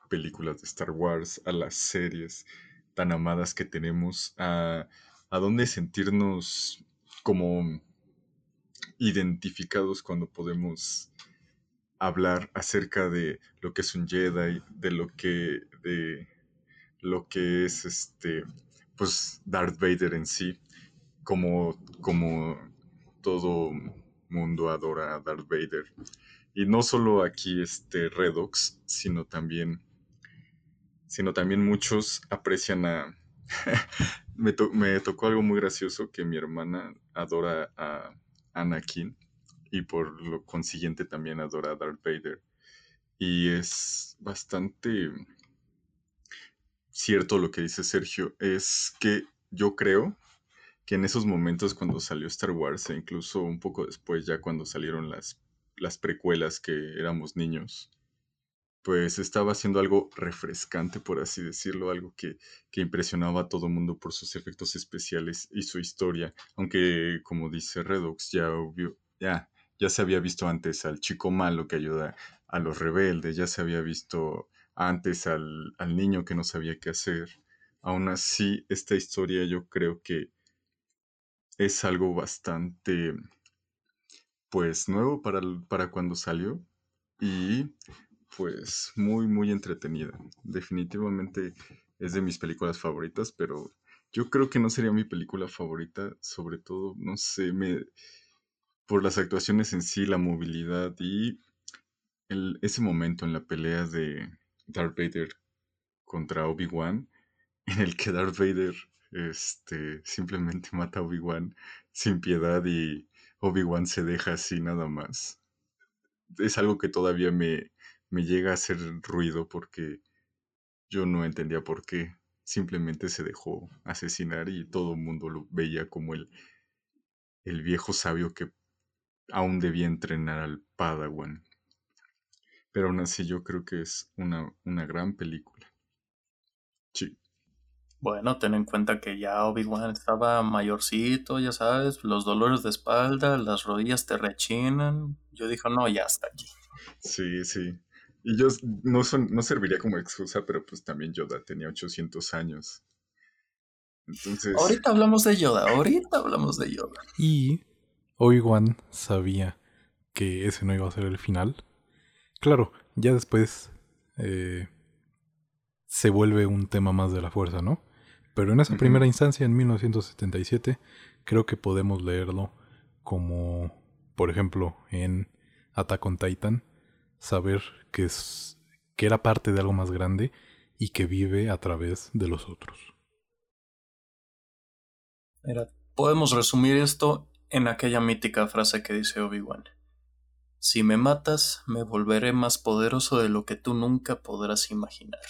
películas de Star Wars, a las series tan amadas que tenemos, a, a dónde sentirnos como identificados cuando podemos hablar acerca de lo que es un Jedi, de lo que, de, lo que es este, pues Darth Vader en sí, como, como todo mundo adora a Darth Vader. Y no solo aquí este Redox, sino también, sino también muchos aprecian a... me, me tocó algo muy gracioso que mi hermana adora a Anakin y por lo consiguiente también adora a Darth Vader. Y es bastante cierto lo que dice Sergio, es que yo creo que en esos momentos cuando salió Star Wars e incluso un poco después ya cuando salieron las, las precuelas que éramos niños, pues estaba haciendo algo refrescante, por así decirlo, algo que, que impresionaba a todo el mundo por sus efectos especiales y su historia, aunque como dice Redux, ya, ya, ya se había visto antes al chico malo que ayuda a los rebeldes, ya se había visto antes al, al niño que no sabía qué hacer. Aún así, esta historia yo creo que es algo bastante, pues, nuevo para, para cuando salió y pues muy, muy entretenida. Definitivamente es de mis películas favoritas, pero yo creo que no sería mi película favorita, sobre todo, no sé, me, por las actuaciones en sí, la movilidad y el, ese momento en la pelea de Darth Vader contra Obi-Wan, en el que Darth Vader este, simplemente mata a Obi-Wan sin piedad y Obi-Wan se deja así nada más. Es algo que todavía me, me llega a hacer ruido porque yo no entendía por qué. Simplemente se dejó asesinar y todo el mundo lo veía como el, el viejo sabio que aún debía entrenar al Padawan. Pero aún así yo creo que es una, una gran película. Sí. Bueno, ten en cuenta que ya Obi-Wan estaba mayorcito, ya sabes, los dolores de espalda, las rodillas te rechinan. Yo dije, no, ya está aquí. Sí, sí. Y yo no, son, no serviría como excusa, pero pues también Yoda tenía 800 años. Entonces... Ahorita hablamos de Yoda, ahorita hablamos de Yoda. Y Obi-Wan sabía que ese no iba a ser el final. Claro, ya después eh, se vuelve un tema más de la fuerza, ¿no? Pero en esa primera instancia, en 1977, creo que podemos leerlo como, por ejemplo, en Attack on Titan, saber que, es, que era parte de algo más grande y que vive a través de los otros. Mira, podemos resumir esto en aquella mítica frase que dice Obi-Wan. Si me matas, me volveré más poderoso de lo que tú nunca podrás imaginar.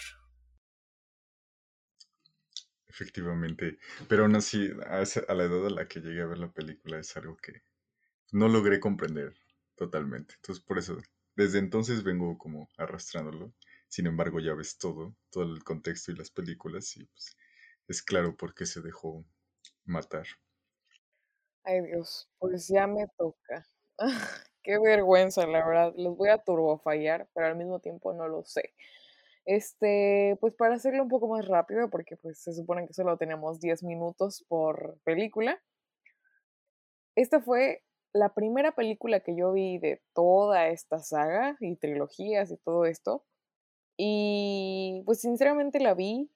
Efectivamente. Pero aún así, a, la edad a la que llegué a ver la película es algo que no logré comprender totalmente. Entonces, por eso desde entonces vengo como arrastrándolo. Sin embargo, ya ves todo, todo el contexto y las películas y pues es claro por qué se dejó matar. Ay Dios, pues ya me toca. Qué vergüenza, la verdad. Los voy a turbofallar, pero al mismo tiempo no lo sé. Este, pues para hacerlo un poco más rápido, porque pues se supone que solo tenemos 10 minutos por película. Esta fue la primera película que yo vi de toda esta saga y trilogías y todo esto. Y pues sinceramente la vi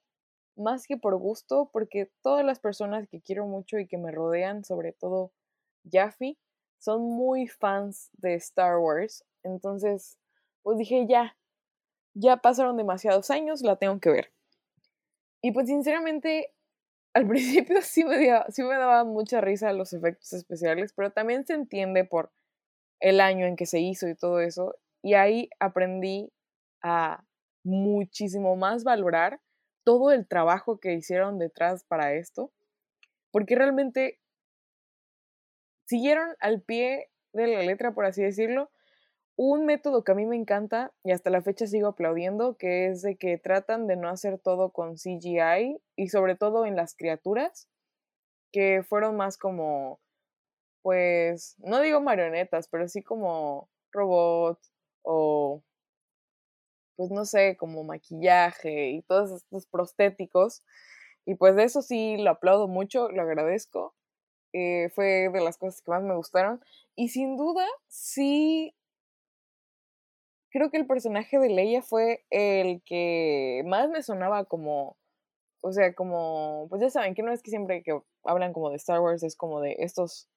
más que por gusto, porque todas las personas que quiero mucho y que me rodean, sobre todo Jaffe, son muy fans de Star Wars. Entonces, pues dije, ya, ya pasaron demasiados años, la tengo que ver. Y pues sinceramente al principio sí me, sí me daba mucha risa los efectos especiales, pero también se entiende por el año en que se hizo y todo eso. Y ahí aprendí a muchísimo más valorar todo el trabajo que hicieron detrás para esto, porque realmente siguieron al pie de la letra, por así decirlo, un método que a mí me encanta y hasta la fecha sigo aplaudiendo, que es de que tratan de no hacer todo con CGI y sobre todo en las criaturas, que fueron más como, pues, no digo marionetas, pero sí como robots o, pues no sé, como maquillaje y todos estos prostéticos. Y pues de eso sí lo aplaudo mucho, lo agradezco. Eh, fue de las cosas que más me gustaron. Y sin duda, sí creo que el personaje de Leia fue el que más me sonaba como, o sea, como, pues ya saben que no es que siempre que hablan como de Star Wars es como de estos,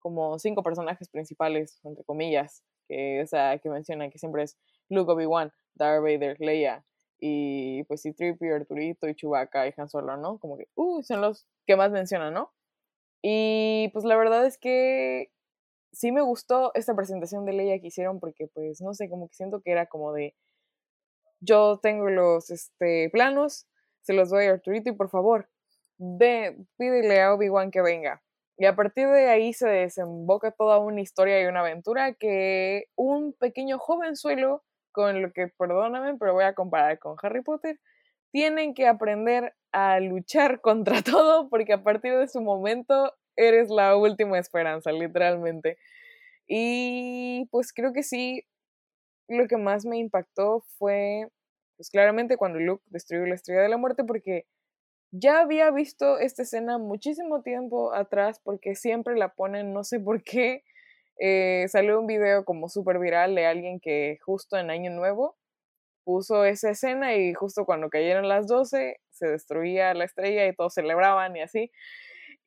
como cinco personajes principales, entre comillas, que, o sea, que mencionan que siempre es Luke, Obi-Wan, Darth Vader, Leia, y pues y Trippy, Arturito y Chewbacca y Han Solo, ¿no? Como que, uh, son los que más mencionan, ¿no? Y pues la verdad es que sí me gustó esta presentación de Leia que hicieron porque pues no sé, como que siento que era como de yo tengo los este, planos, se los doy a Arturito y por favor, ve, pídele a Obi-Wan que venga. Y a partir de ahí se desemboca toda una historia y una aventura que un pequeño jovenzuelo, con lo que, perdóname, pero voy a comparar con Harry Potter, tienen que aprender a luchar contra todo porque a partir de su momento eres la última esperanza, literalmente. Y pues creo que sí, lo que más me impactó fue, pues claramente cuando Luke destruyó la estrella de la muerte porque ya había visto esta escena muchísimo tiempo atrás porque siempre la ponen, no sé por qué. Eh, salió un video como súper viral de alguien que justo en Año Nuevo puso esa escena y justo cuando cayeron las 12 se destruía la estrella y todos celebraban y así.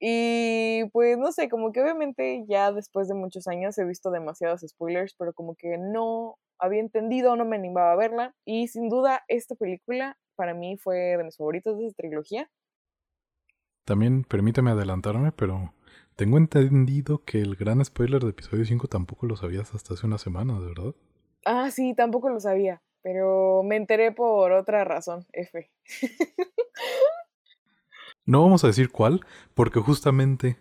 Y pues no sé, como que obviamente ya después de muchos años he visto demasiados spoilers, pero como que no había entendido, no me animaba a verla. Y sin duda esta película para mí fue de mis favoritos de esa trilogía. También permíteme adelantarme, pero tengo entendido que el gran spoiler de episodio 5 tampoco lo sabías hasta hace unas semanas, ¿verdad? Ah, sí, tampoco lo sabía, pero me enteré por otra razón, F. no vamos a decir cuál, porque justamente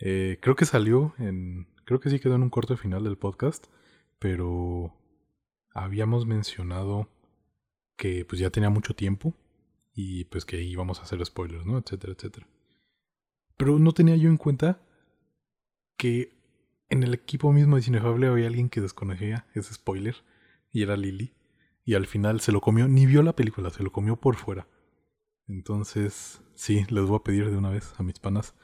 eh, creo que salió en... Creo que sí quedó en un corte final del podcast, pero habíamos mencionado que pues ya tenía mucho tiempo y pues que íbamos a hacer spoilers, ¿no? Etcétera, etcétera. Pero no tenía yo en cuenta que en el equipo mismo de Cinefable había alguien que desconocía ese spoiler y era Lily. Y al final se lo comió, ni vio la película, se lo comió por fuera. Entonces, sí, les voy a pedir de una vez a mis panas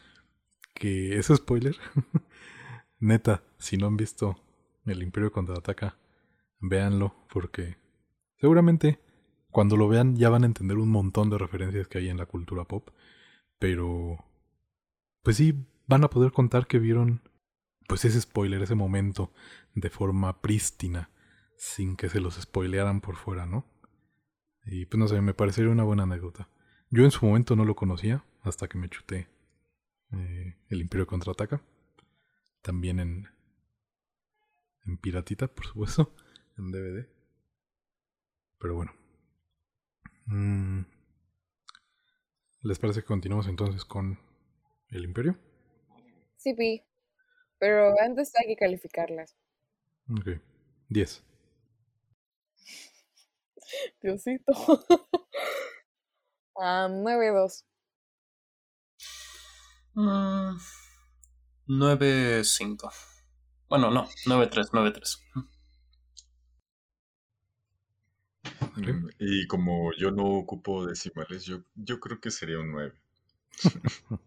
que ese spoiler, neta, si no han visto El Imperio contraataca, véanlo porque seguramente cuando lo vean ya van a entender un montón de referencias que hay en la cultura pop, pero pues sí van a poder contar que vieron pues ese spoiler, ese momento de forma prístina, sin que se los spoilearan por fuera, ¿no? Y pues no sé, me parecería una buena anécdota. Yo en su momento no lo conocía hasta que me chuté eh, El Imperio contraataca. También en, en piratita, por supuesto, en DVD. Pero bueno, Mm. ¿Les parece que continuamos entonces con el imperio? Sí, Pi. Pero antes hay que calificarlas. Ok. 10. Diosito. ah, 9-2. 9-5. Bueno, no, 9-3, 9-3. Y como yo no ocupo decimales, yo, yo creo que sería un 9.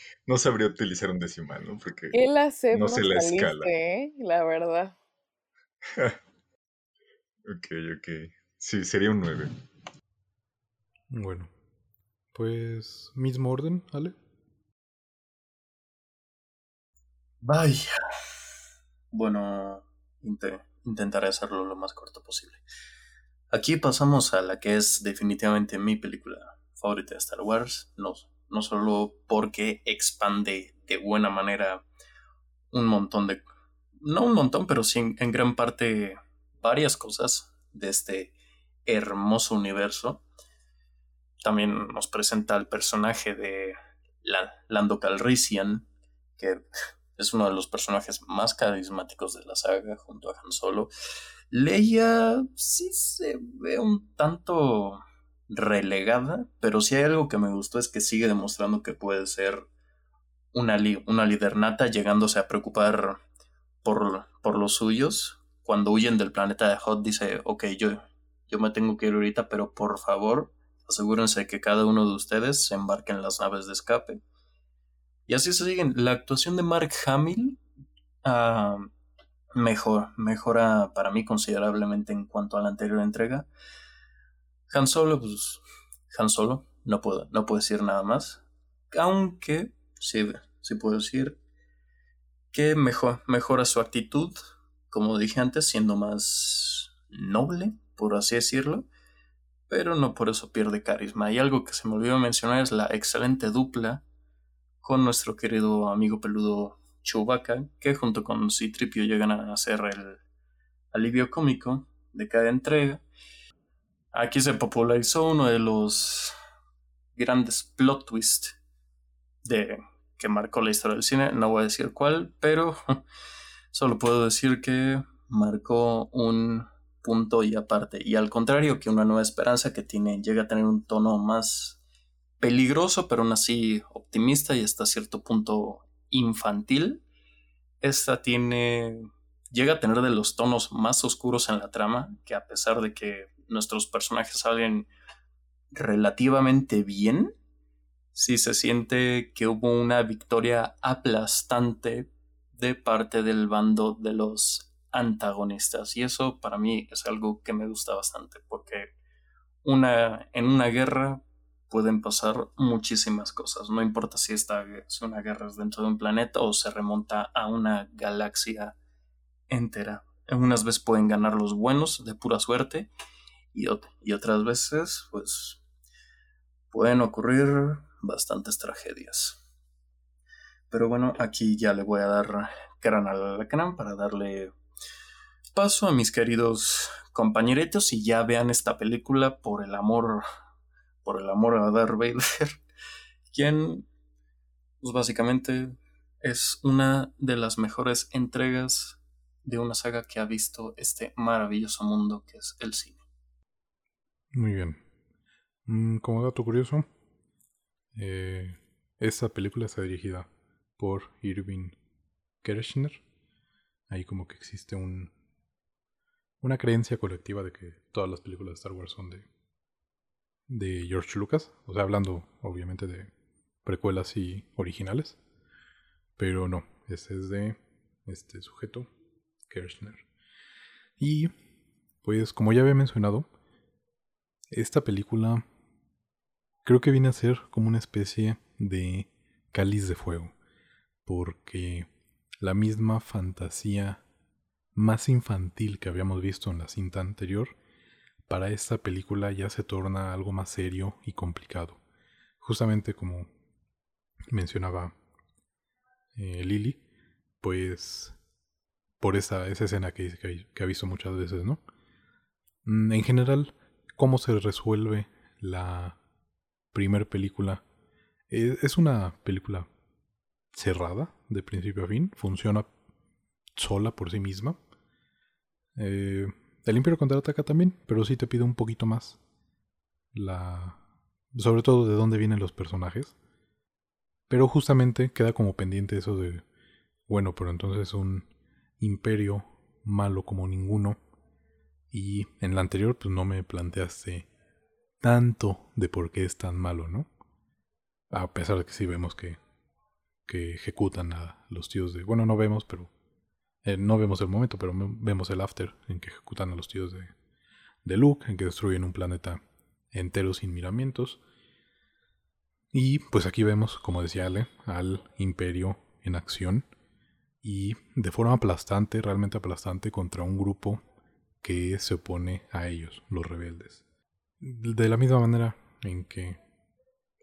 no sabría utilizar un decimal, ¿no? Porque no sé la escala. ¿eh? La verdad. ok, ok. Sí, sería un 9. Bueno. Pues, mismo orden, ¿vale? Vaya. Bueno, intentaré hacerlo lo más corto posible. Aquí pasamos a la que es definitivamente mi película favorita de Star Wars, no, no solo porque expande de buena manera un montón de... No un montón, pero sí en gran parte varias cosas de este hermoso universo. También nos presenta al personaje de Lando Calrissian, que es uno de los personajes más carismáticos de la saga junto a Han Solo. Leia sí se ve un tanto relegada, pero si hay algo que me gustó es que sigue demostrando que puede ser una, una lidernata llegándose a preocupar por, por los suyos. Cuando huyen del planeta de Hot dice, ok, yo, yo me tengo que ir ahorita, pero por favor asegúrense que cada uno de ustedes se embarque en las naves de escape. Y así se siguen. La actuación de Mark Hamill ah, mejor, mejora para mí considerablemente en cuanto a la anterior entrega. Han Solo, pues Han Solo, no puedo, no puedo decir nada más. Aunque sí, sí puedo decir que mejor, mejora su actitud, como dije antes, siendo más noble, por así decirlo, pero no por eso pierde carisma. Y algo que se me olvidó mencionar es la excelente dupla con nuestro querido amigo peludo Chewbacca, que junto con Citripio llegan a hacer el alivio cómico de cada entrega. Aquí se popularizó uno de los grandes plot twists de que marcó la historia del cine. No voy a decir cuál, pero solo puedo decir que marcó un punto y aparte. Y al contrario que una nueva esperanza que tiene, llega a tener un tono más peligroso, pero aún así optimista y hasta cierto punto infantil. Esta tiene. llega a tener de los tonos más oscuros en la trama, que a pesar de que nuestros personajes salen relativamente bien, sí se siente que hubo una victoria aplastante de parte del bando de los antagonistas. Y eso para mí es algo que me gusta bastante, porque una, en una guerra pueden pasar muchísimas cosas. No importa si, esta, una guerra es dentro de un planeta o se remonta a una galaxia entera. Unas veces pueden ganar los buenos de pura suerte y, y otras veces pues pueden ocurrir bastantes tragedias. Pero bueno, aquí ya le voy a dar gran al canal para darle paso a mis queridos compañeritos y ya vean esta película por el amor por el amor a Darth Vader, quien pues básicamente es una de las mejores entregas de una saga que ha visto este maravilloso mundo que es el cine. Muy bien. Mm, como dato curioso, eh, esta película está dirigida por Irving Kershner. Ahí como que existe un, una creencia colectiva de que todas las películas de Star Wars son de de George Lucas, o sea, hablando obviamente de precuelas y originales, pero no, este es de este sujeto, Kirchner. Y pues como ya había mencionado, esta película creo que viene a ser como una especie de cáliz de fuego, porque la misma fantasía más infantil que habíamos visto en la cinta anterior para esta película ya se torna algo más serio y complicado. Justamente como mencionaba eh, Lily, pues por esa, esa escena que, que, que ha visto muchas veces, ¿no? Mm, en general, cómo se resuelve la primer película. Es, es una película cerrada, de principio a fin, funciona sola por sí misma. Eh, el Imperio contraataca también, pero sí te pide un poquito más. La. Sobre todo de dónde vienen los personajes. Pero justamente queda como pendiente eso de. Bueno, pero entonces un imperio malo como ninguno. Y en la anterior, pues no me planteaste tanto de por qué es tan malo, ¿no? A pesar de que sí vemos que, que ejecutan a los tíos de. Bueno, no vemos, pero eh, no vemos el momento, pero vemos el after en que ejecutan a los tíos de, de Luke, en que destruyen un planeta entero sin miramientos. Y pues aquí vemos, como decía Ale, al imperio en acción y de forma aplastante, realmente aplastante, contra un grupo que se opone a ellos, los rebeldes. De la misma manera en que,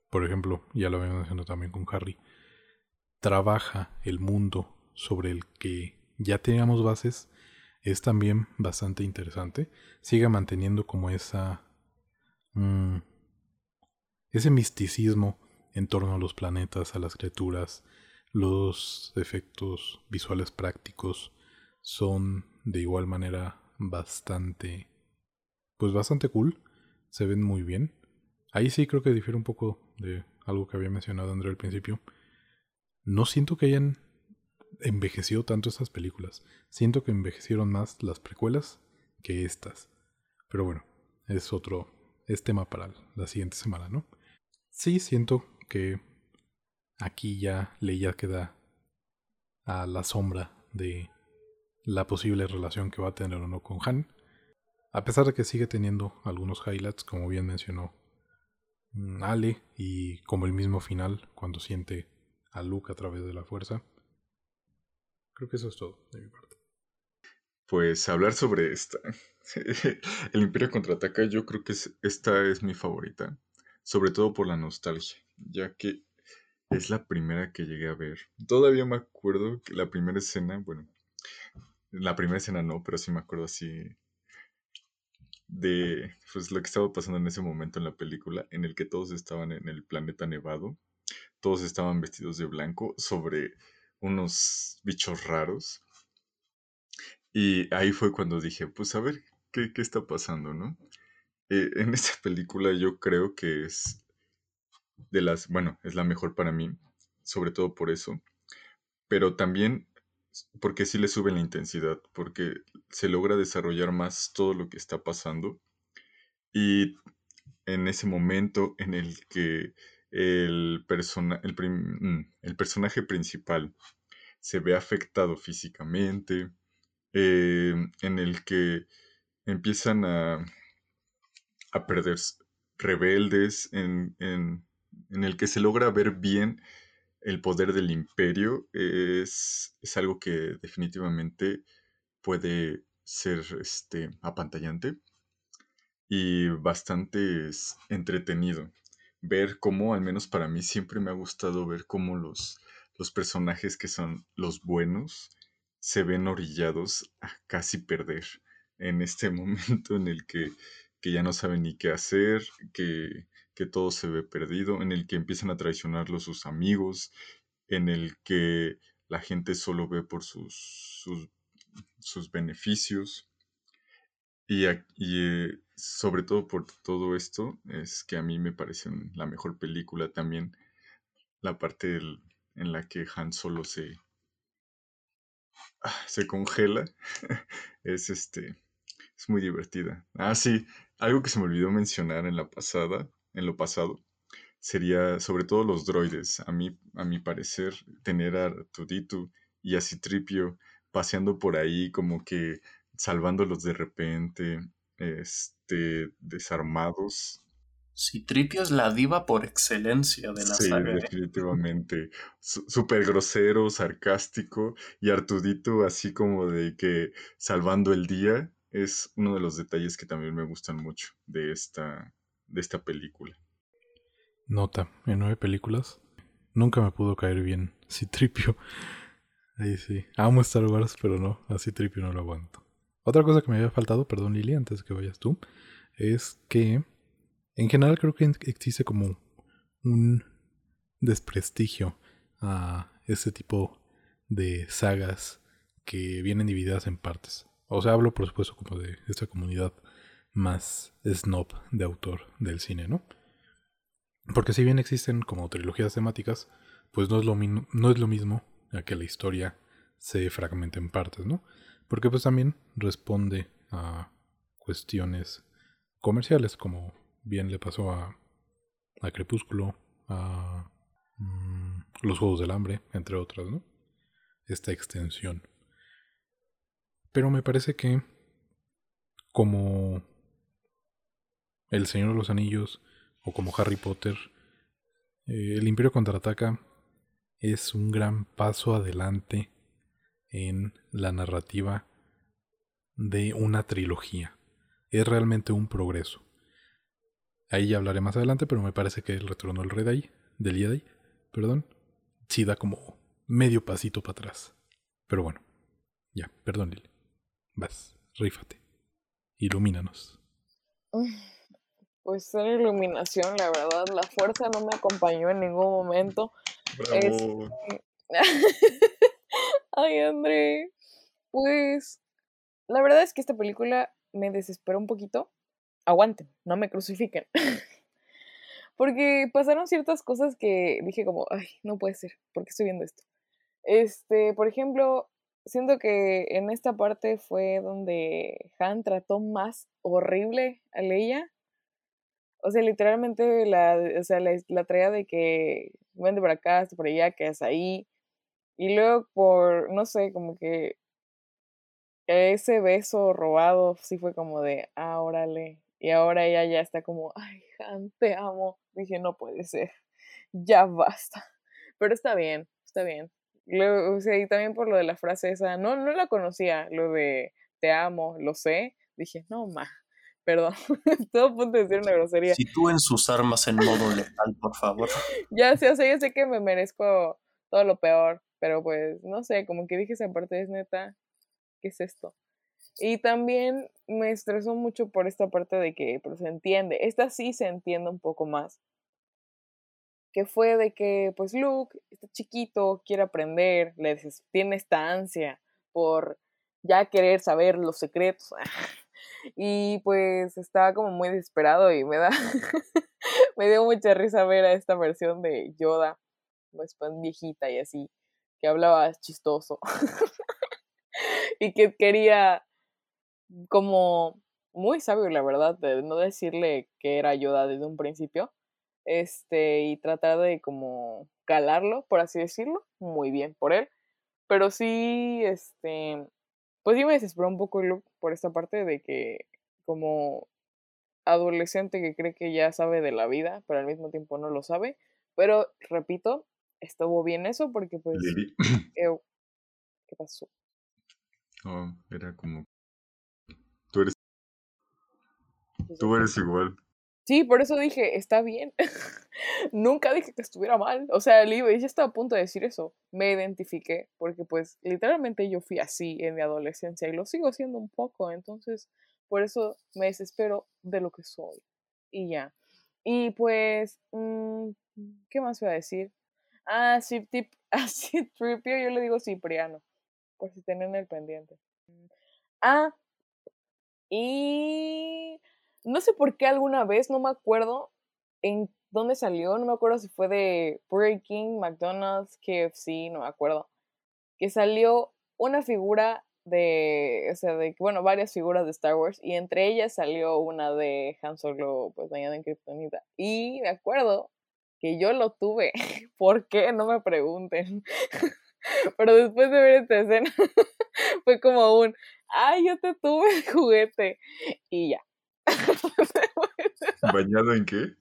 por ejemplo, ya lo habíamos mencionado también con Harry, trabaja el mundo sobre el que ya teníamos bases, es también bastante interesante. Sigue manteniendo como esa... Mm, ese misticismo en torno a los planetas, a las criaturas, los efectos visuales prácticos son de igual manera bastante... pues bastante cool, se ven muy bien. Ahí sí creo que difiere un poco de algo que había mencionado André al principio. No siento que hayan envejeció tanto estas películas. Siento que envejecieron más las precuelas que estas. Pero bueno, es otro, es tema para la siguiente semana, ¿no? Sí, siento que aquí ya Leia queda a la sombra de la posible relación que va a tener o no con Han. A pesar de que sigue teniendo algunos highlights, como bien mencionó mm, Ale, y como el mismo final, cuando siente a Luke a través de la fuerza. Creo que eso es todo de mi parte. Pues hablar sobre esta. El Imperio contraataca, yo creo que esta es mi favorita. Sobre todo por la nostalgia, ya que es la primera que llegué a ver. Todavía me acuerdo que la primera escena, bueno, la primera escena no, pero sí me acuerdo así de pues, lo que estaba pasando en ese momento en la película, en el que todos estaban en el planeta nevado, todos estaban vestidos de blanco sobre unos bichos raros. Y ahí fue cuando dije, pues a ver, ¿qué, qué está pasando, no? Eh, en esta película yo creo que es de las, bueno, es la mejor para mí, sobre todo por eso, pero también porque sí le sube la intensidad, porque se logra desarrollar más todo lo que está pasando y en ese momento en el que el, el, mm, el personaje principal se ve afectado físicamente, eh, en el que empiezan a, a perder rebeldes, en, en, en el que se logra ver bien el poder del imperio es, es algo que definitivamente puede ser este, apantallante y bastante entretenido. Ver cómo, al menos para mí, siempre me ha gustado ver cómo los, los personajes que son los buenos se ven orillados a casi perder en este momento en el que, que ya no saben ni qué hacer, que, que todo se ve perdido, en el que empiezan a traicionarlo sus amigos, en el que la gente solo ve por sus, sus, beneficios. Y, eh, sobre todo por todo esto, es que a mí me parece la mejor película también la parte en la que Han solo se, ah, se congela. es este. Es muy divertida. Ah, sí. Algo que se me olvidó mencionar en la pasada en lo pasado sería sobre todo los droides. A mí, a mi parecer, tener a Tudito y a Citripio paseando por ahí como que salvándolos de repente, este, desarmados. Citripio es la diva por excelencia de la sí, saga. ¿eh? definitivamente. Súper grosero, sarcástico y Artudito así como de que salvando el día es uno de los detalles que también me gustan mucho de esta, de esta película. Nota, en nueve películas nunca me pudo caer bien Citripio. Ahí sí. Amo Star Wars, pero no, a Citripio no lo aguanto. Otra cosa que me había faltado, perdón Lili, antes que vayas tú, es que en general creo que existe como un desprestigio a ese tipo de sagas que vienen divididas en partes. O sea, hablo por supuesto como de esta comunidad más snob de autor del cine, ¿no? Porque si bien existen como trilogías temáticas, pues no es lo, no es lo mismo a que la historia se fragmente en partes, ¿no? Porque pues también responde a cuestiones comerciales, como bien le pasó a, a Crepúsculo, a mm, los Juegos del Hambre, entre otras, ¿no? Esta extensión. Pero me parece que como el Señor de los Anillos o como Harry Potter, eh, el Imperio contraataca es un gran paso adelante en la narrativa de una trilogía. Es realmente un progreso. Ahí ya hablaré más adelante, pero me parece que el retorno del Jedi, del Jedi, perdón, sí da como medio pasito para atrás. Pero bueno, ya, perdón Lili. Vas, rífate. Ilumínanos. Pues en iluminación, la verdad, la fuerza no me acompañó en ningún momento. Este, Ay, André. Pues la verdad es que esta película me desesperó un poquito. Aguanten, no me crucifiquen. Porque pasaron ciertas cosas que dije como, ay, no puede ser, ¿por qué estoy viendo esto? Este, por ejemplo, siento que en esta parte fue donde Han trató más horrible a Leia o sea, literalmente la, o sea, la, la de que vende por acá, hasta por allá, que es ahí. Y luego por, no sé, como que ese beso robado sí fue como de, ah, órale. Y ahora ella ya está como, ay, Han, te amo. Dije, no puede ser. Ya basta. Pero está bien, está bien. Luego, o sea, y también por lo de la frase esa, no, no la conocía, lo de te amo, lo sé. Dije, no, ma. Perdón, a punto de decir una grosería. Sitúen sus armas en modo letal, por favor. Ya sé, o sea, yo sé que me merezco todo lo peor, pero pues, no sé, como que dije esa parte es neta, ¿qué es esto? Y también me estresó mucho por esta parte de que, pero se entiende, esta sí se entiende un poco más. Que fue de que, pues Luke está chiquito, quiere aprender, le tiene esta ansia por ya querer saber los secretos. y pues estaba como muy desesperado y me da, me dio mucha risa ver a esta versión de Yoda, pues, pues viejita y así, que hablaba chistoso. y que quería como muy sabio, la verdad, de no decirle que era Yoda desde un principio, este, y tratar de como calarlo, por así decirlo, muy bien por él, pero sí, este, pues sí me desesperó un poco Luke por esta parte de que como adolescente que cree que ya sabe de la vida, pero al mismo tiempo no lo sabe, pero repito, estuvo bien eso porque pues... ¿Qué pasó? Oh, era como Tú eres. Tú eres igual. Sí, por eso dije, está bien. Nunca dije que estuviera mal. O sea, Libre, ya estaba a punto de decir eso. Me identifiqué, porque pues literalmente yo fui así en mi adolescencia y lo sigo siendo un poco. Entonces, por eso me desespero de lo que soy. Y ya. Y pues, mm, ¿qué más voy a decir? Ah, sí, tip, así, Tripio, yo le digo Cipriano, por si tienen el pendiente. Ah, y no sé por qué alguna vez, no me acuerdo en dónde salió, no me acuerdo si fue de Burger King, McDonald's, KFC, no me acuerdo, que salió una figura de, o sea, de, bueno, varias figuras de Star Wars y entre ellas salió una de Han Solo, pues dañada en Kryptonita. Y me acuerdo que yo lo tuve. ¿Por qué? No me pregunten. Pero después de ver esta escena, fue como un, ay, yo te tuve el juguete. Y ya. ¿Bañado en qué?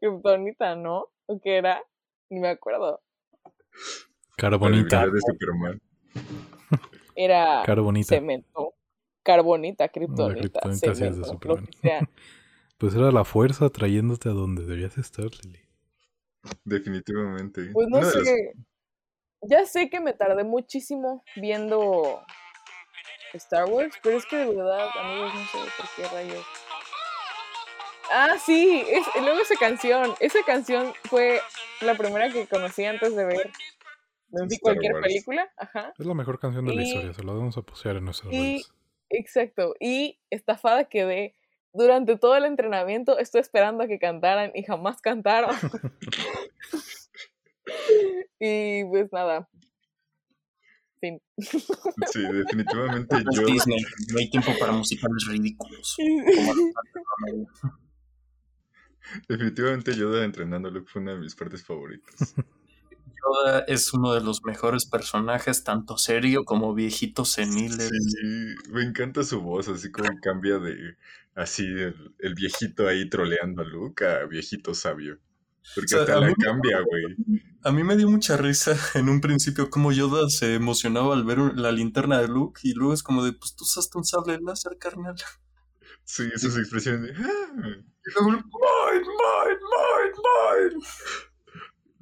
Kryptonita, ¿no? ¿O qué era? Ni me acuerdo. Carbonita. Era Carbonita. cemento. Carbonita, Kryptonita. cemento, lo que sea. Pues era la fuerza trayéndote a donde debías estar, Lili. Definitivamente. Pues no sé. Ya sé que me tardé muchísimo viendo Star Wars, pero es que de verdad, amigos, no sé por qué rayos. Ah, sí, es, luego esa canción. Esa canción fue la primera que conocí antes de ver cualquier película. Ajá. Es la mejor canción de la historia, se la vamos a posear en nuestras redes. Exacto, y estafada quedé. Durante todo el entrenamiento estoy esperando a que cantaran y jamás cantaron. y pues nada, Fin. Sí, definitivamente yo. Disney, no hay tiempo para musicales ridículos. definitivamente Yoda entrenando Luke fue una de mis partes favoritas. Yoda es uno de los mejores personajes, tanto serio como viejito senil. Sí, me encanta su voz, así como cambia de así el, el viejito ahí troleando a Luke a viejito sabio. Porque hasta la cambia, güey. A mí me dio mucha risa en un principio como Yoda se emocionaba al ver la linterna de Luke y luego es como de, pues tú usaste un sable láser, carnal. Sí, sus expresiones de... Ah". Y luego, mine, mine, mine, mine.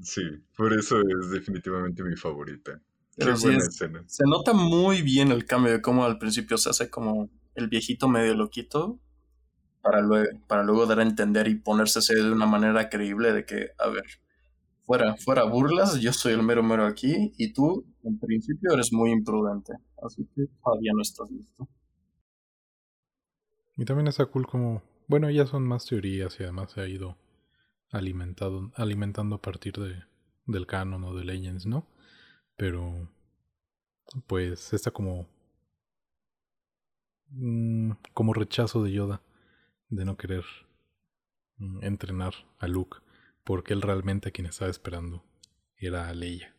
Sí, por eso es definitivamente mi favorita. Qué buena escena. Se nota muy bien el cambio de cómo al principio se hace como el viejito medio loquito para luego, para luego dar a entender y ponerse de una manera creíble de que, a ver, fuera, fuera burlas, yo soy el mero mero aquí y tú, en principio, eres muy imprudente. Así que todavía no estás listo. Y también está cool como, bueno, ya son más teorías y además se ha ido alimentado, alimentando a partir de, del canon o de Legends, ¿no? Pero, pues, está como, mm, como rechazo de Yoda de no querer mm, entrenar a Luke, porque él realmente a quien estaba esperando era a Leia.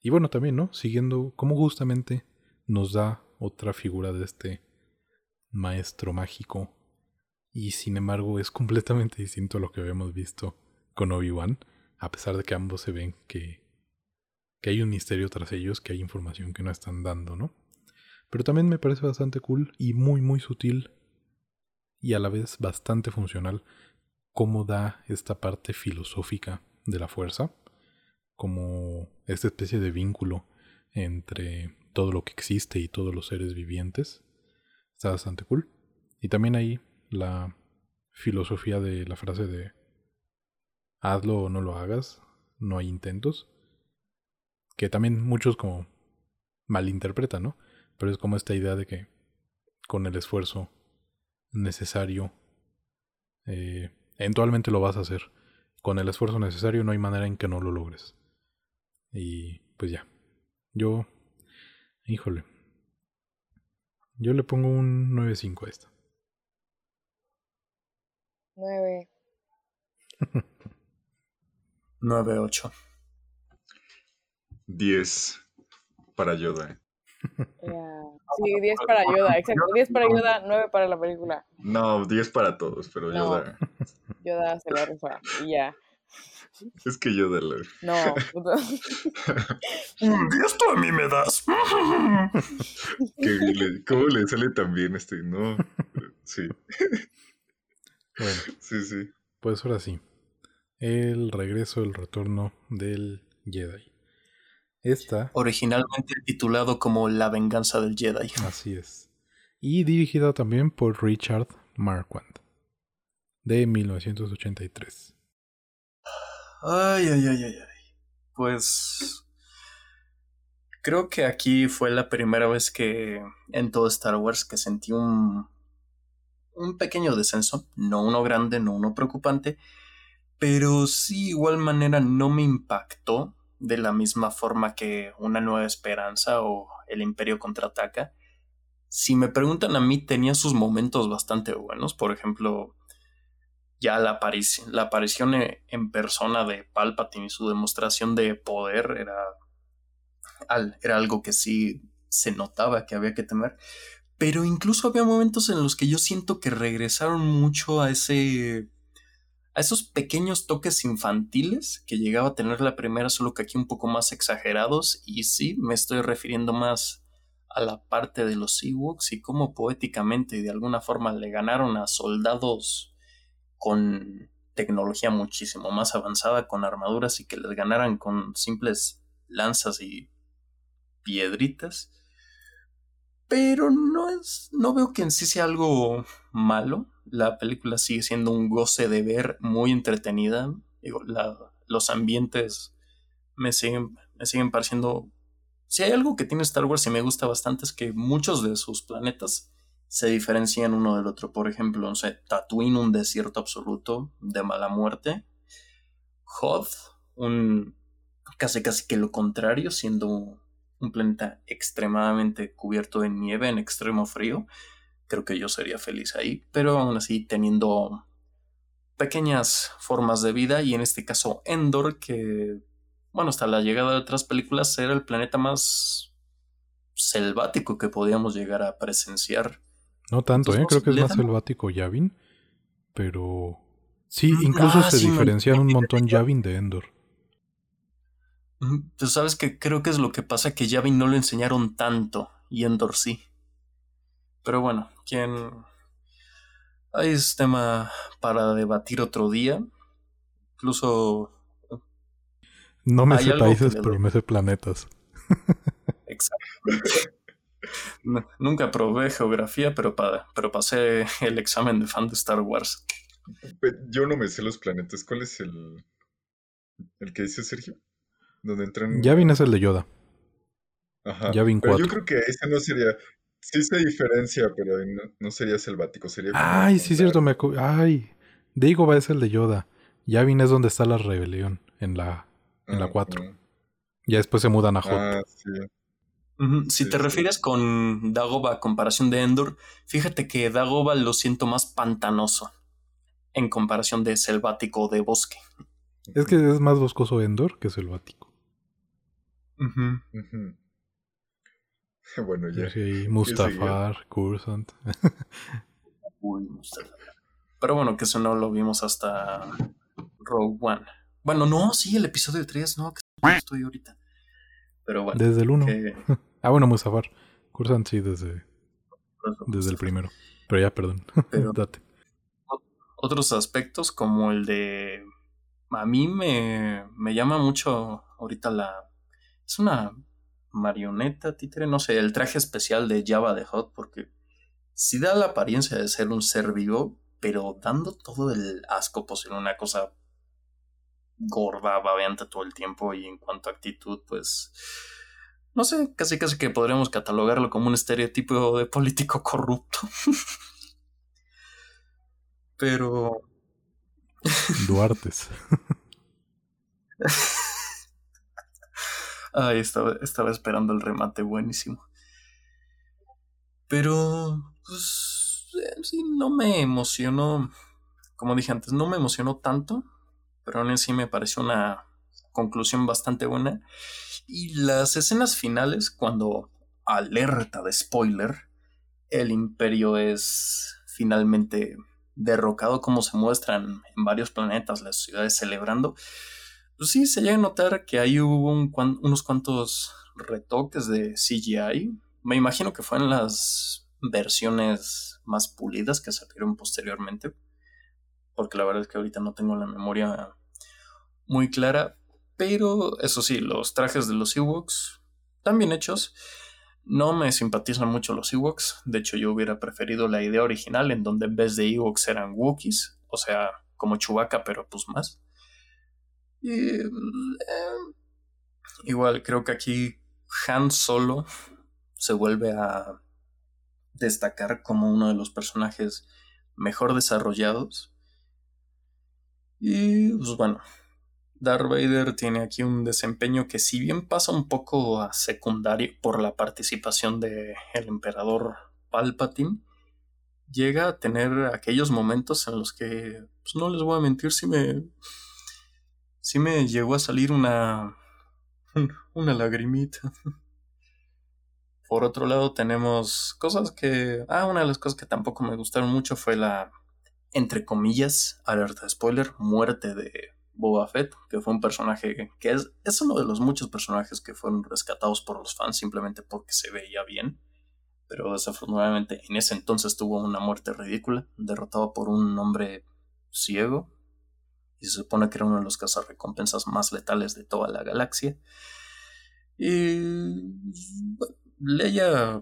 Y bueno, también, ¿no? Siguiendo cómo justamente nos da otra figura de este maestro mágico y sin embargo es completamente distinto a lo que habíamos visto con Obi-Wan, a pesar de que ambos se ven que, que hay un misterio tras ellos, que hay información que no están dando, ¿no? Pero también me parece bastante cool y muy muy sutil y a la vez bastante funcional cómo da esta parte filosófica de la fuerza, como esta especie de vínculo entre todo lo que existe y todos los seres vivientes. Está bastante cool. Y también ahí la filosofía de la frase de hazlo o no lo hagas, no hay intentos, que también muchos como malinterpretan, ¿no? Pero es como esta idea de que con el esfuerzo necesario, eh, eventualmente lo vas a hacer. Con el esfuerzo necesario no hay manera en que no lo logres. Y pues ya. Yo, híjole. Yo le pongo un 9.5 a esta. 9. 9-8. 10 para Yoda. Sí, 10 para Yoda, exacto. 10 para Yoda, 9 para la película. No, 10 para todos, pero No. Yoda. Yoda se la rifa y ya. Es que Yoda la. No. ¿Y esto a mí me das? ¿Cómo le sale tan bien este? No. Sí, Bueno, sí, sí. pues ahora sí. El regreso, el retorno del Jedi. Esta, Originalmente titulado como La venganza del Jedi. así es. Y dirigida también por Richard Marquand. De 1983. Ay, ay, ay, ay, ay. Pues. Creo que aquí fue la primera vez que en todo Star Wars que sentí un. Un pequeño descenso. No uno grande, no uno preocupante. Pero sí, igual manera no me impactó de la misma forma que Una Nueva Esperanza o El Imperio contraataca. Si me preguntan a mí, tenía sus momentos bastante buenos. Por ejemplo, ya la, la aparición e- en persona de Palpatine y su demostración de poder era, era algo que sí se notaba que había que temer. Pero incluso había momentos en los que yo siento que regresaron mucho a ese. a esos pequeños toques infantiles que llegaba a tener la primera, solo que aquí un poco más exagerados. Y sí, me estoy refiriendo más a la parte de los Ewoks y cómo poéticamente y de alguna forma le ganaron a soldados con tecnología muchísimo más avanzada, con armaduras y que les ganaran con simples lanzas y piedritas. Pero no es. no veo que en sí sea algo malo. La película sigue siendo un goce de ver, muy entretenida. Digo, la- los ambientes me siguen, me siguen pareciendo. Si hay algo que tiene Star Wars y me gusta bastante es que muchos de sus planetas se diferencian uno del otro. Por ejemplo, no sé, Tatooine, un desierto absoluto de mala muerte. Hoth, un casi casi que lo contrario, siendo un planeta extremadamente cubierto de nieve en extremo frío. Creo que yo sería feliz ahí, pero aún así teniendo pequeñas formas de vida y en este caso Endor que bueno, hasta la llegada de otras películas era el planeta más selvático que podíamos llegar a presenciar. No tanto, Entonces, ¿eh? Creo que es más dan- selvático Yavin. Pero. Sí, Mm, incluso ah, se sí, diferencian un montón Yavin de Endor. Ujú, Pues sabes que creo que es lo que pasa que Yavin no lo enseñaron tanto y Endor sí. Pero bueno, quien hay es tema para debatir otro día. Incluso No me sé países, le pero me sé planetas. exactamente. Nu- Nunca probé geografía, pero, pa- pero pasé el examen de fan de Star Wars. Pe- Yo no me sé los planetas. ¿Cuál es el. el que dice Sergio? Donde entran. Yavin es el de Yoda. Ajá. Yavin Pero yo 4. creo que ese no sería. Sí se diferencia, pero no, no sería selvático. Sería Ay, sí, con cierto. Me acu- Ay. Dagobah es el de Yoda. Yavin es donde está la rebelión. En la, en la Ah, 4. ah. Ya después se mudan a Hot. Ah, sí. Si Sí, te sí. refieres con Dagobah a comparación de Endor, fíjate que Dagobah lo siento más pantanoso en comparación de selvático o de bosque. Es que es más boscoso Endor que selvático. Bueno, ya. sí Mustafar, Cursant. Uy. Pero bueno, que eso no lo vimos hasta Rogue One. Bueno, no, sí, el episodio 3, no, que estoy ahorita. Pero bueno, Desde el 1. que- Ah, bueno, Mustafar. Cursant sí, desde, desde el primero. Pero ya, perdón. Pero- Date. otros aspectos como el de... A mí me, me llama mucho ahorita la... Es una marioneta, títere, no sé, el traje especial de Java de Hot, porque sí da la apariencia de ser un ser vivo, pero dando todo el asco posible, una cosa gorda, babeante todo el tiempo, y en cuanto a actitud, pues no sé, casi casi que podríamos catalogarlo como un estereotipo de político corrupto. Pero. Duartes. Ay, estaba, esperando el remate buenísimo. Pero. Pues. Eh, sí, no me emocionó. Como dije antes, no me emocionó tanto. Pero aún así me pareció una conclusión bastante buena. Y las escenas finales, cuando alerta de spoiler, el imperio es finalmente derrocado como se muestran en varios planetas, las ciudades celebrando, pues sí, se llega a notar que ahí hubo unos cuantos retoques de CGI. Me imagino que fueron las versiones más pulidas que salieron posteriormente, porque la verdad es que ahorita no tengo la memoria muy clara, pero eso sí, los trajes de los Ewoks están bien hechos. No me simpatizan mucho los Ewoks. De hecho, yo hubiera preferido la idea original en donde en vez de Ewoks eran Wookiees. O sea, como Chewbacca, pero pues más. Y, eh, igual, creo que aquí Han Solo se vuelve a destacar como uno de los personajes mejor desarrollados. Y pues bueno, Darth Vader tiene aquí un desempeño que si bien pasa un poco a secundario por la participación de el emperador Palpatine, llega a tener aquellos momentos en los que, pues no les voy a mentir, si me, si me llegó a salir una, una lagrimita. Por otro lado tenemos cosas que, ah, una de las cosas que tampoco me gustaron mucho fue la, entre comillas, alerta spoiler, muerte de Boba Fett, que fue un personaje que es, es uno de los muchos personajes que fueron rescatados por los fans simplemente porque se veía bien. Pero desafortunadamente en ese entonces tuvo una muerte ridícula, derrotado por un hombre ciego. Y se supone que era uno de los cazarrecompensas más letales de toda la galaxia. Y. Leia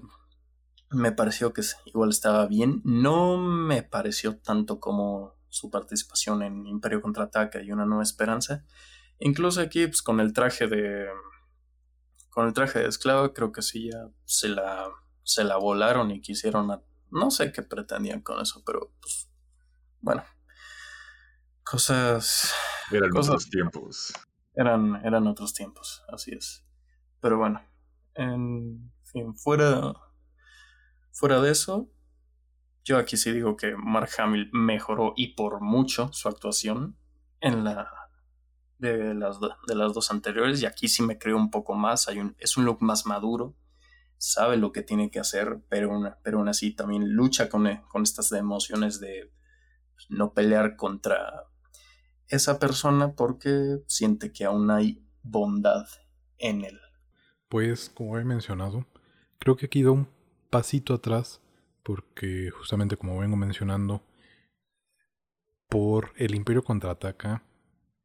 me pareció que igual estaba bien. No me pareció tanto como su participación en Imperio Contraataca y Una Nueva Esperanza. Incluso aquí, pues, con el traje de. Con el traje de esclava, creo que sí ya se la, se la volaron y quisieron. no sé qué pretendían con eso, pero pues. Bueno. Cosas. Eran otros tiempos. Eran, eran otros tiempos, así es. Pero bueno. En fin, fuera. Fuera de eso, yo aquí sí digo que Mark Hamill mejoró y por mucho su actuación en la de las, de las dos anteriores y aquí sí me creo un poco más, hay un, es un look más maduro, sabe lo que tiene que hacer, pero, pero aún así también lucha con, con estas emociones de no pelear contra esa persona porque siente que aún hay bondad en él. Pues, como he mencionado, creo que aquí da un pasito atrás porque justamente como vengo mencionando, por el Imperio contraataca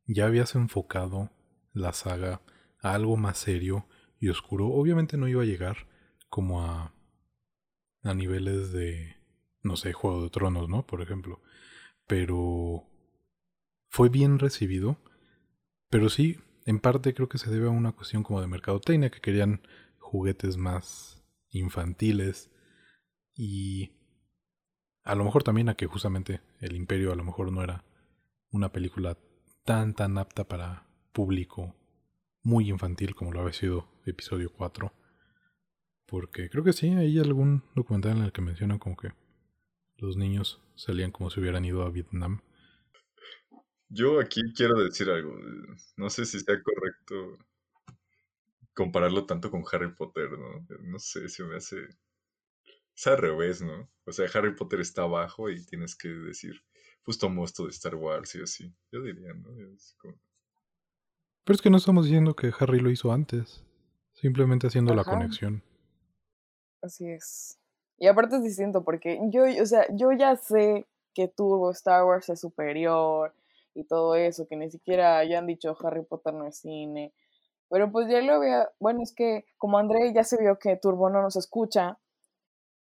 ya habías enfocado la saga a algo más serio y oscuro. Obviamente no iba a llegar como a a niveles de no sé, Juego de Tronos, ¿no? Por ejemplo, pero fue bien recibido, pero sí, en parte creo que se debe a una cuestión como de mercadotecnia que querían juguetes más infantiles y a lo mejor también a que justamente El Imperio a lo mejor no era una película tan tan apta para público muy infantil como lo había sido episodio 4. Porque creo que sí, hay algún documental en el que mencionan como que los niños salían como si hubieran ido a Vietnam. Yo aquí quiero decir algo. No sé si sea correcto compararlo tanto con Harry Potter, ¿no? No sé si me hace es al revés, ¿no? O sea, Harry Potter está abajo y tienes que decir, pues tomó esto de Star Wars y así. Yo diría, ¿no? Pero es que no estamos diciendo que Harry lo hizo antes. Simplemente haciendo la conexión. Así es. Y aparte es distinto porque yo, o sea, yo ya sé que Turbo Star Wars es superior y todo eso, que ni siquiera hayan dicho Harry Potter no es cine. Pero pues ya lo había, bueno, es que como André ya se vio que Turbo no nos escucha,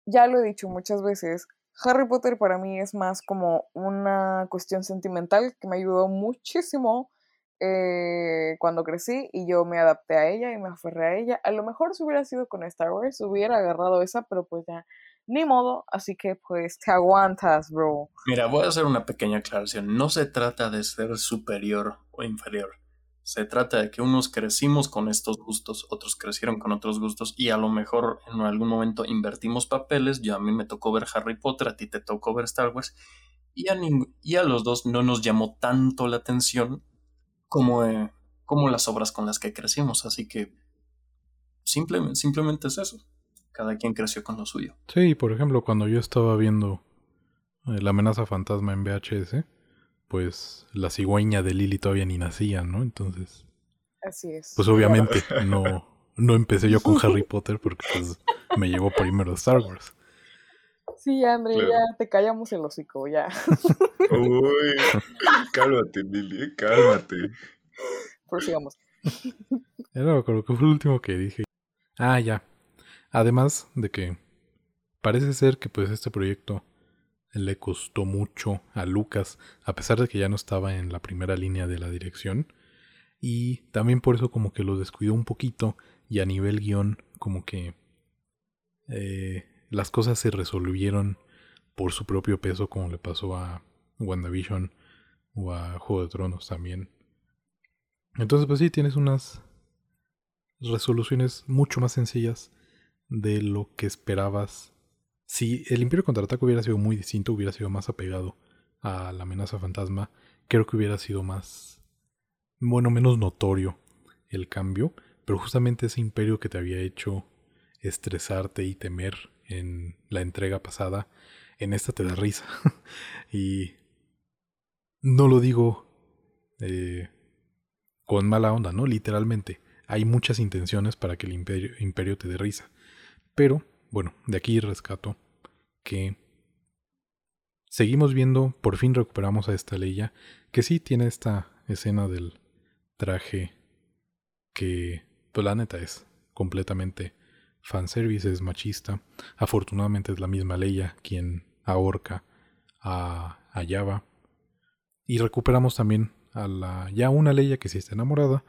ya lo he dicho muchas veces, Harry Potter para mí es más como una cuestión sentimental que me ayudó muchísimo eh, cuando crecí y yo me adapté a ella y me aferré a ella. A lo mejor si hubiera sido con Star Wars, hubiera agarrado esa, pero pues ya ni modo, así que pues te aguantas, bro. Mira, voy a hacer una pequeña aclaración. No se trata de ser superior o inferior. Se trata de que unos crecimos con estos gustos, otros crecieron con otros gustos y a lo mejor en algún momento invertimos papeles. Yo a mí me tocó ver Harry Potter, a ti te tocó ver Star Wars y a, y a los dos no nos llamó tanto la atención como, eh, como las obras con las que crecimos. Así que simplemente, simplemente es eso. Cada quien creció con lo suyo. Sí, por ejemplo, cuando yo estaba viendo eh, La amenaza fantasma en VHS, pues la cigüeña de Lily todavía ni nacía, ¿no? Entonces. Así es. Pues obviamente no, no empecé yo con Harry Potter porque pues me llegó primero Star Wars. Sí, André, ya te callamos el hocico, ya. Uy, cálmate, Lily, cálmate. Prosigamos. Ya no me acuerdo que fue el último que dije. Ah, ya. Además de que parece ser que pues este proyecto le costó mucho a Lucas, a pesar de que ya no estaba en la primera línea de la dirección. Y también por eso como que lo descuidó un poquito y a nivel guion como que eh, las cosas se resolvieron por su propio peso como le pasó a WandaVision o a Juego de Tronos también. Entonces pues sí, tienes unas resoluciones mucho más sencillas de lo que esperabas si el Imperio contraataca hubiera sido muy distinto, hubiera sido más apegado a la amenaza fantasma, creo que hubiera sido más, bueno, menos notorio el cambio, pero justamente ese imperio que te había hecho estresarte y temer en la entrega pasada, en esta te da risa. y no lo digo eh, con mala onda, ¿no? Literalmente, hay muchas intenciones para que el imperio, imperio te dé risa. Pero bueno, de aquí rescato que seguimos viendo, por fin recuperamos a esta Leia, que sí tiene esta escena del traje que, pues la neta es completamente fanservice, es machista. Afortunadamente es la misma Leia quien ahorca a, a Java. Y recuperamos también a la ya una Leia que sí está enamorada,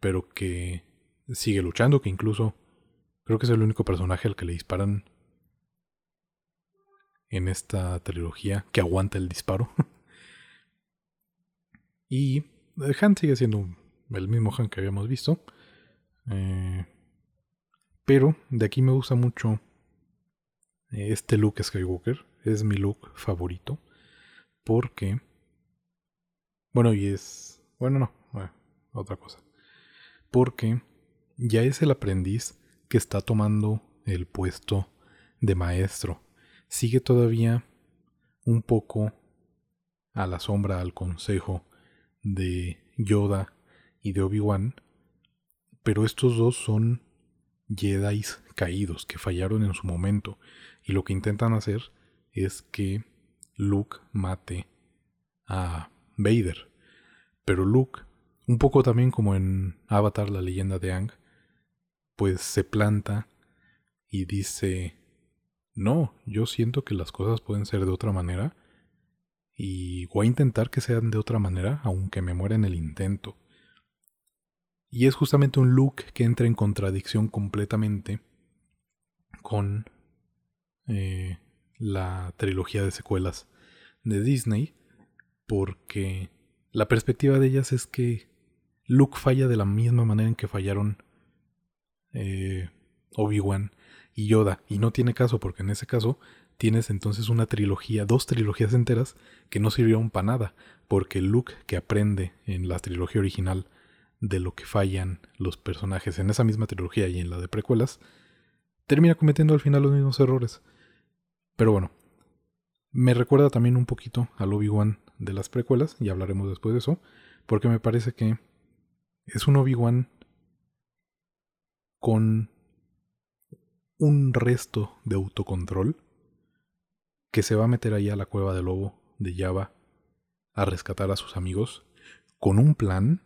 pero que sigue luchando, que incluso Creo que es el único personaje al que le disparan en esta trilogía que aguanta el disparo. y eh, Han sigue siendo el mismo Han que habíamos visto. Eh, pero de aquí me gusta mucho este look Skywalker. Es mi look favorito. Porque... Bueno, y es... Bueno, no. otra cosa. Porque ya es el aprendiz que está tomando el puesto de maestro. Sigue todavía un poco a la sombra al consejo de Yoda y de Obi-Wan, pero estos dos son Jedi caídos que fallaron en su momento y lo que intentan hacer es que Luke mate a Vader. Pero Luke, un poco también como en Avatar la leyenda de Ang, pues se planta y dice, no, yo siento que las cosas pueden ser de otra manera y voy a intentar que sean de otra manera, aunque me muera en el intento. Y es justamente un look que entra en contradicción completamente con eh, la trilogía de secuelas de Disney, porque la perspectiva de ellas es que Luke falla de la misma manera en que fallaron eh, Obi-Wan y Yoda. Y no tiene caso, porque en ese caso tienes entonces una trilogía, dos trilogías enteras que no sirvieron para nada, porque Luke que aprende en la trilogía original de lo que fallan los personajes en esa misma trilogía y en la de precuelas, termina cometiendo al final los mismos errores. Pero bueno, me recuerda también un poquito al Obi-Wan de las precuelas, y hablaremos después de eso, porque me parece que es un Obi-Wan con un resto de autocontrol que se va a meter ahí a la cueva del lobo de Java a rescatar a sus amigos con un plan,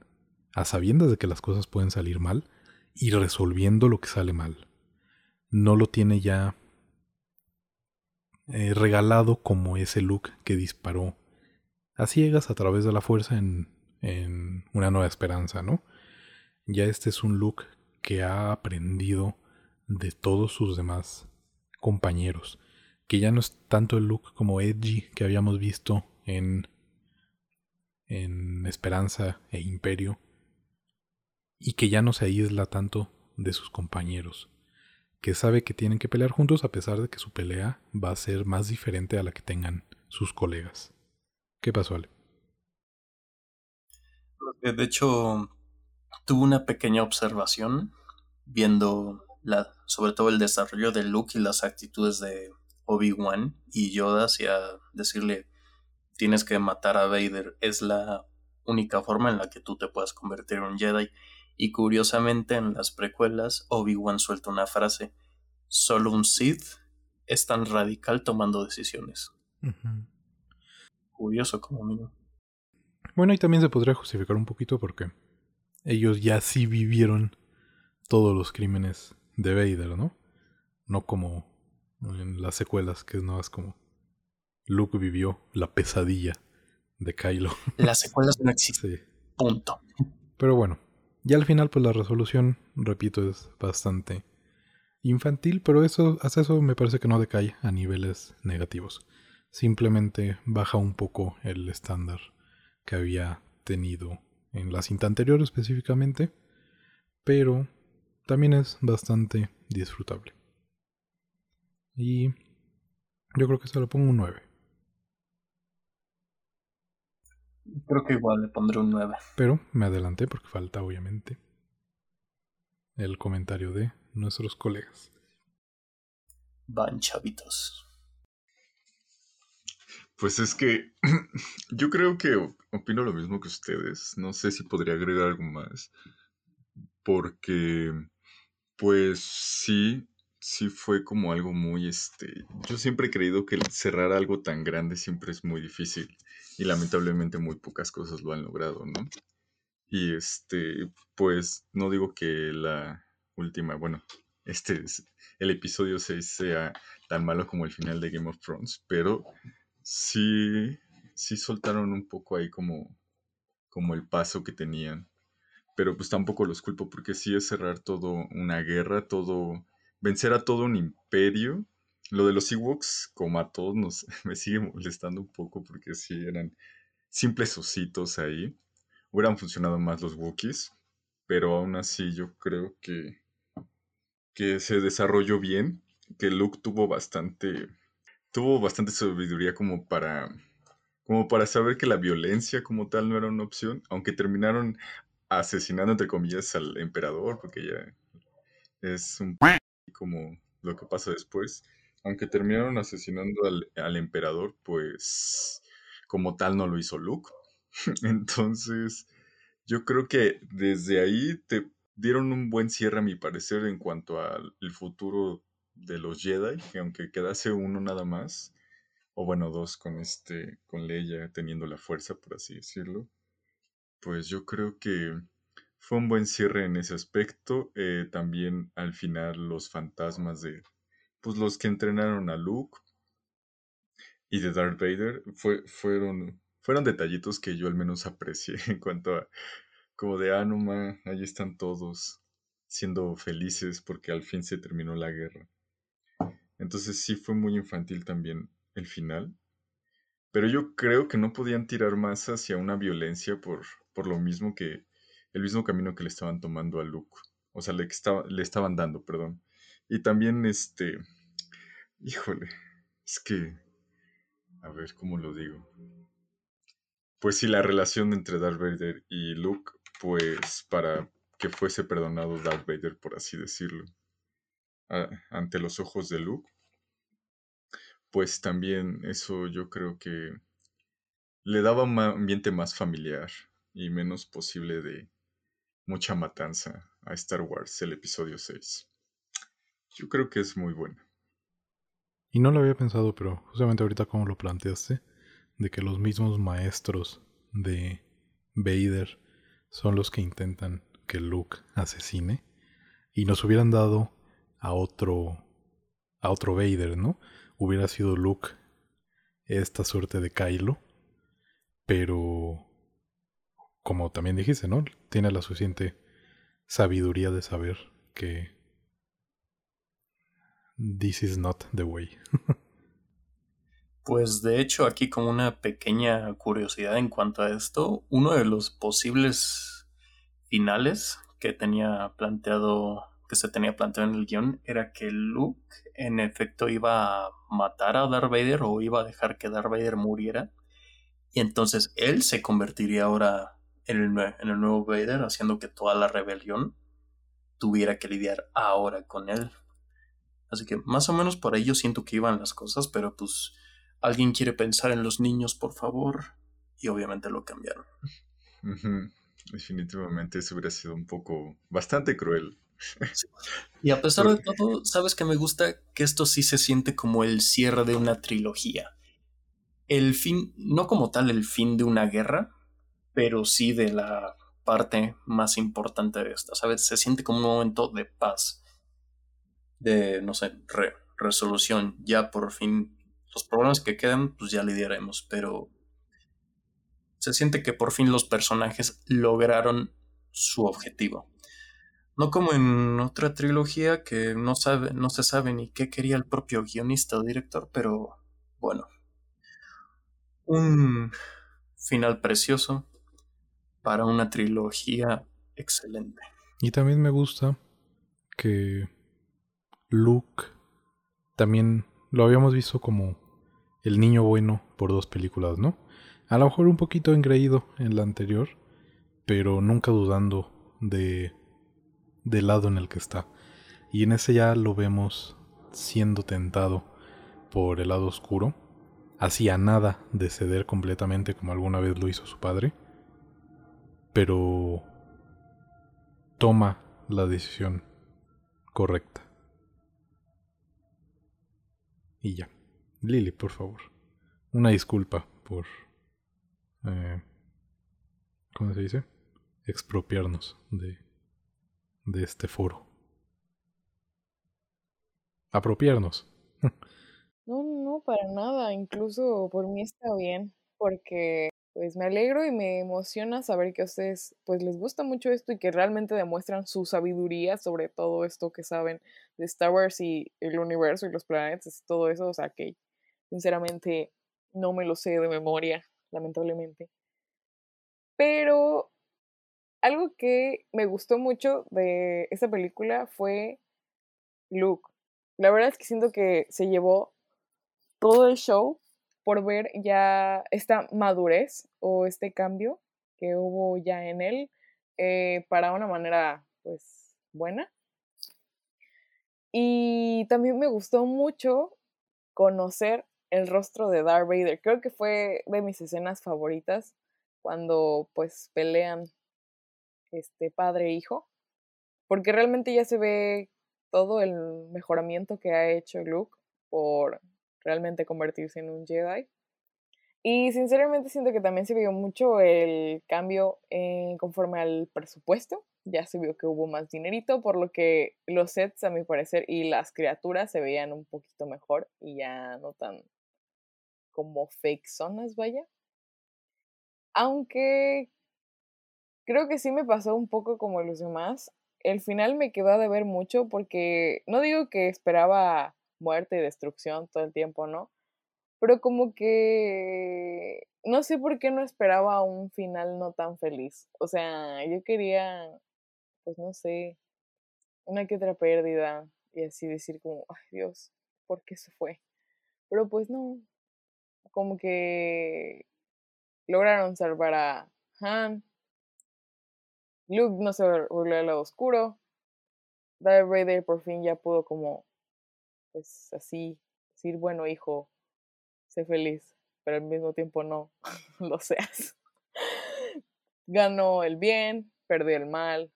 a sabiendas de que las cosas pueden salir mal y resolviendo lo que sale mal. No lo tiene ya eh, regalado como ese look que disparó a ciegas a través de la fuerza en, en Una Nueva Esperanza, ¿no? Ya este es un look que ha aprendido de todos sus demás compañeros, que ya no es tanto el look como edgy que habíamos visto en en Esperanza e Imperio, y que ya no se aísla tanto de sus compañeros, que sabe que tienen que pelear juntos a pesar de que su pelea va a ser más diferente a la que tengan sus colegas. ¿Qué pasó, Ale? De hecho, tuve una pequeña observación viendo la, sobre todo el desarrollo de Luke y las actitudes de Obi-Wan y Yoda hacia decirle tienes que matar a Vader es la única forma en la que tú te puedas convertir en un Jedi. Y curiosamente en las precuelas Obi-Wan suelta una frase, solo un Sith es tan radical tomando decisiones. Curioso como mínimo. Bueno, y también se podría justificar un poquito porque ellos ya sí vivieron todos los crímenes de Vader, ¿no? No como en las secuelas, que no es como Luke vivió la pesadilla de Kylo. Las secuelas no existen. Punto. Pero bueno, ya al final pues la resolución, repito, es bastante infantil, pero eso, hasta eso me parece que no decae a niveles negativos. Simplemente baja un poco el estándar que había tenido en la cinta anterior específicamente, pero también es bastante disfrutable. Y yo creo que se lo pongo un 9. Creo que igual le pondré un 9. Pero me adelanté porque falta obviamente el comentario de nuestros colegas. Van chavitos. Pues es que yo creo que opino lo mismo que ustedes. No sé si podría agregar algo más. Porque, pues sí, sí fue como algo muy, este, yo siempre he creído que cerrar algo tan grande siempre es muy difícil y lamentablemente muy pocas cosas lo han logrado, ¿no? Y este, pues no digo que la última, bueno, este es, el episodio 6 sea tan malo como el final de Game of Thrones, pero sí, sí soltaron un poco ahí como, como el paso que tenían. Pero pues tampoco los culpo porque sí es cerrar todo una guerra, todo, vencer a todo un imperio lo de los Ewoks, como a todos, nos, me sigue molestando un poco porque sí eran simples ositos ahí. Hubieran funcionado más los Wookiees, pero aún así yo creo que, que se desarrolló bien, que Luke tuvo bastante, tuvo bastante sabiduría como para, como para saber que la violencia como tal no era una opción, aunque terminaron asesinando entre comillas al emperador, porque ya es un como lo que pasa después aunque terminaron asesinando al, emperador, pues como tal no lo hizo Luke. Entonces, yo creo que desde ahí te dieron un buen cierre a mi parecer en cuanto al futuro de los Jedi, que aunque quedase uno nada más, o bueno, dos con este, con Leia teniendo la fuerza, por así decirlo, pues yo creo que fue un buen cierre en ese aspecto. Eh, también al final los fantasmas de, pues los que entrenaron a Luke y de Darth Vader fue, fueron, fueron detallitos que yo al menos aprecié en cuanto a como de Anuma, ah, ahí están todos siendo felices porque al fin se terminó la guerra. Entonces sí fue muy infantil también el final. Pero yo creo que no podían tirar más hacia una violencia por, por lo mismo que el mismo camino que le estaban tomando a Luke. O sea, le, estaba, le estaban dando, perdón. Y también, este, híjole, es que, a ver, ¿cómo lo digo? Pues sí, la relación entre Darth Vader y Luke, pues para que fuese perdonado Darth Vader, por así decirlo, ante los ojos de Luke, pues también eso yo creo que le daba un ambiente más familiar y menos posible de mucha matanza a Star Wars, el episodio 6. Yo creo que es muy bueno. Y no lo había pensado, pero justamente ahorita como lo planteaste, de que los mismos maestros de Vader son los que intentan que Luke asesine y nos hubieran dado a otro a otro Vader, ¿no? Hubiera sido Luke esta suerte de Kylo, pero como también dijiste, ¿no? Tiene la suficiente sabiduría de saber que this is not the way. Pues de hecho aquí como una pequeña curiosidad en cuanto a esto, uno de los posibles finales que tenía planteado, que se tenía planteado en el guion, era que Luke en efecto iba a matar a Darth Vader o iba a dejar que Darth Vader muriera. Y entonces él se convertiría ahora en el, en el nuevo Vader, haciendo que toda la rebelión tuviera que lidiar ahora con él. Así que más o menos por ahí yo siento que iban las cosas, pero pues alguien quiere pensar en los niños, por favor. Y obviamente lo cambiaron. Definitivamente eso hubiera sido un poco bastante cruel. Y a pesar de todo, sabes que me gusta que esto sí se siente como el cierre de una trilogía. El fin, no como tal el fin de una guerra, pero sí de la parte más importante de esta, ¿sabes? Se siente como un momento de paz, de, no sé, resolución. Ya por fin los problemas que quedan, pues ya lidiaremos, pero se siente que por fin los personajes lograron su objetivo. No como en otra trilogía que no, sabe, no se sabe ni qué quería el propio guionista o director, pero bueno. Un final precioso para una trilogía excelente. Y también me gusta que Luke también lo habíamos visto como el niño bueno por dos películas, ¿no? A lo mejor un poquito engreído en la anterior, pero nunca dudando de del lado en el que está. Y en ese ya lo vemos siendo tentado por el lado oscuro, hacía nada de ceder completamente como alguna vez lo hizo su padre, pero toma la decisión correcta. Y ya. Lily, por favor. Una disculpa por... Eh, ¿Cómo se dice? Expropiarnos de, de este foro. Apropiarnos. No, no, para nada. Incluso por mí está bien, porque pues me alegro y me emociona saber que a ustedes pues les gusta mucho esto y que realmente demuestran su sabiduría sobre todo esto que saben de Star Wars y el universo y los planetas, todo eso, o sea que sinceramente no me lo sé de memoria, lamentablemente. Pero algo que me gustó mucho de esta película fue Luke. La verdad es que siento que se llevó todo el show por ver ya esta madurez o este cambio que hubo ya en él eh, para una manera pues buena. Y también me gustó mucho conocer el rostro de Darth Vader. Creo que fue de mis escenas favoritas cuando pues pelean este padre e hijo, porque realmente ya se ve todo el mejoramiento que ha hecho Luke por realmente convertirse en un Jedi. Y sinceramente siento que también se vio mucho el cambio conforme al presupuesto. Ya se vio que hubo más dinerito, por lo que los sets, a mi parecer, y las criaturas se veían un poquito mejor y ya no tan como fake zonas, vaya. Aunque creo que sí me pasó un poco como los demás. El final me quedó de ver mucho porque no digo que esperaba muerte y destrucción todo el tiempo, ¿no? Pero como que no sé por qué no esperaba un final no tan feliz. O sea, yo quería, pues no sé, una que otra pérdida y así decir como, ay Dios, ¿por qué se fue? Pero pues no, como que lograron salvar a Han. Luke no se volvió al lado oscuro. Darth Vader por fin ya pudo como pues así, decir, bueno, hijo, sé feliz, pero al mismo tiempo no lo seas. Ganó el bien, perdió el mal.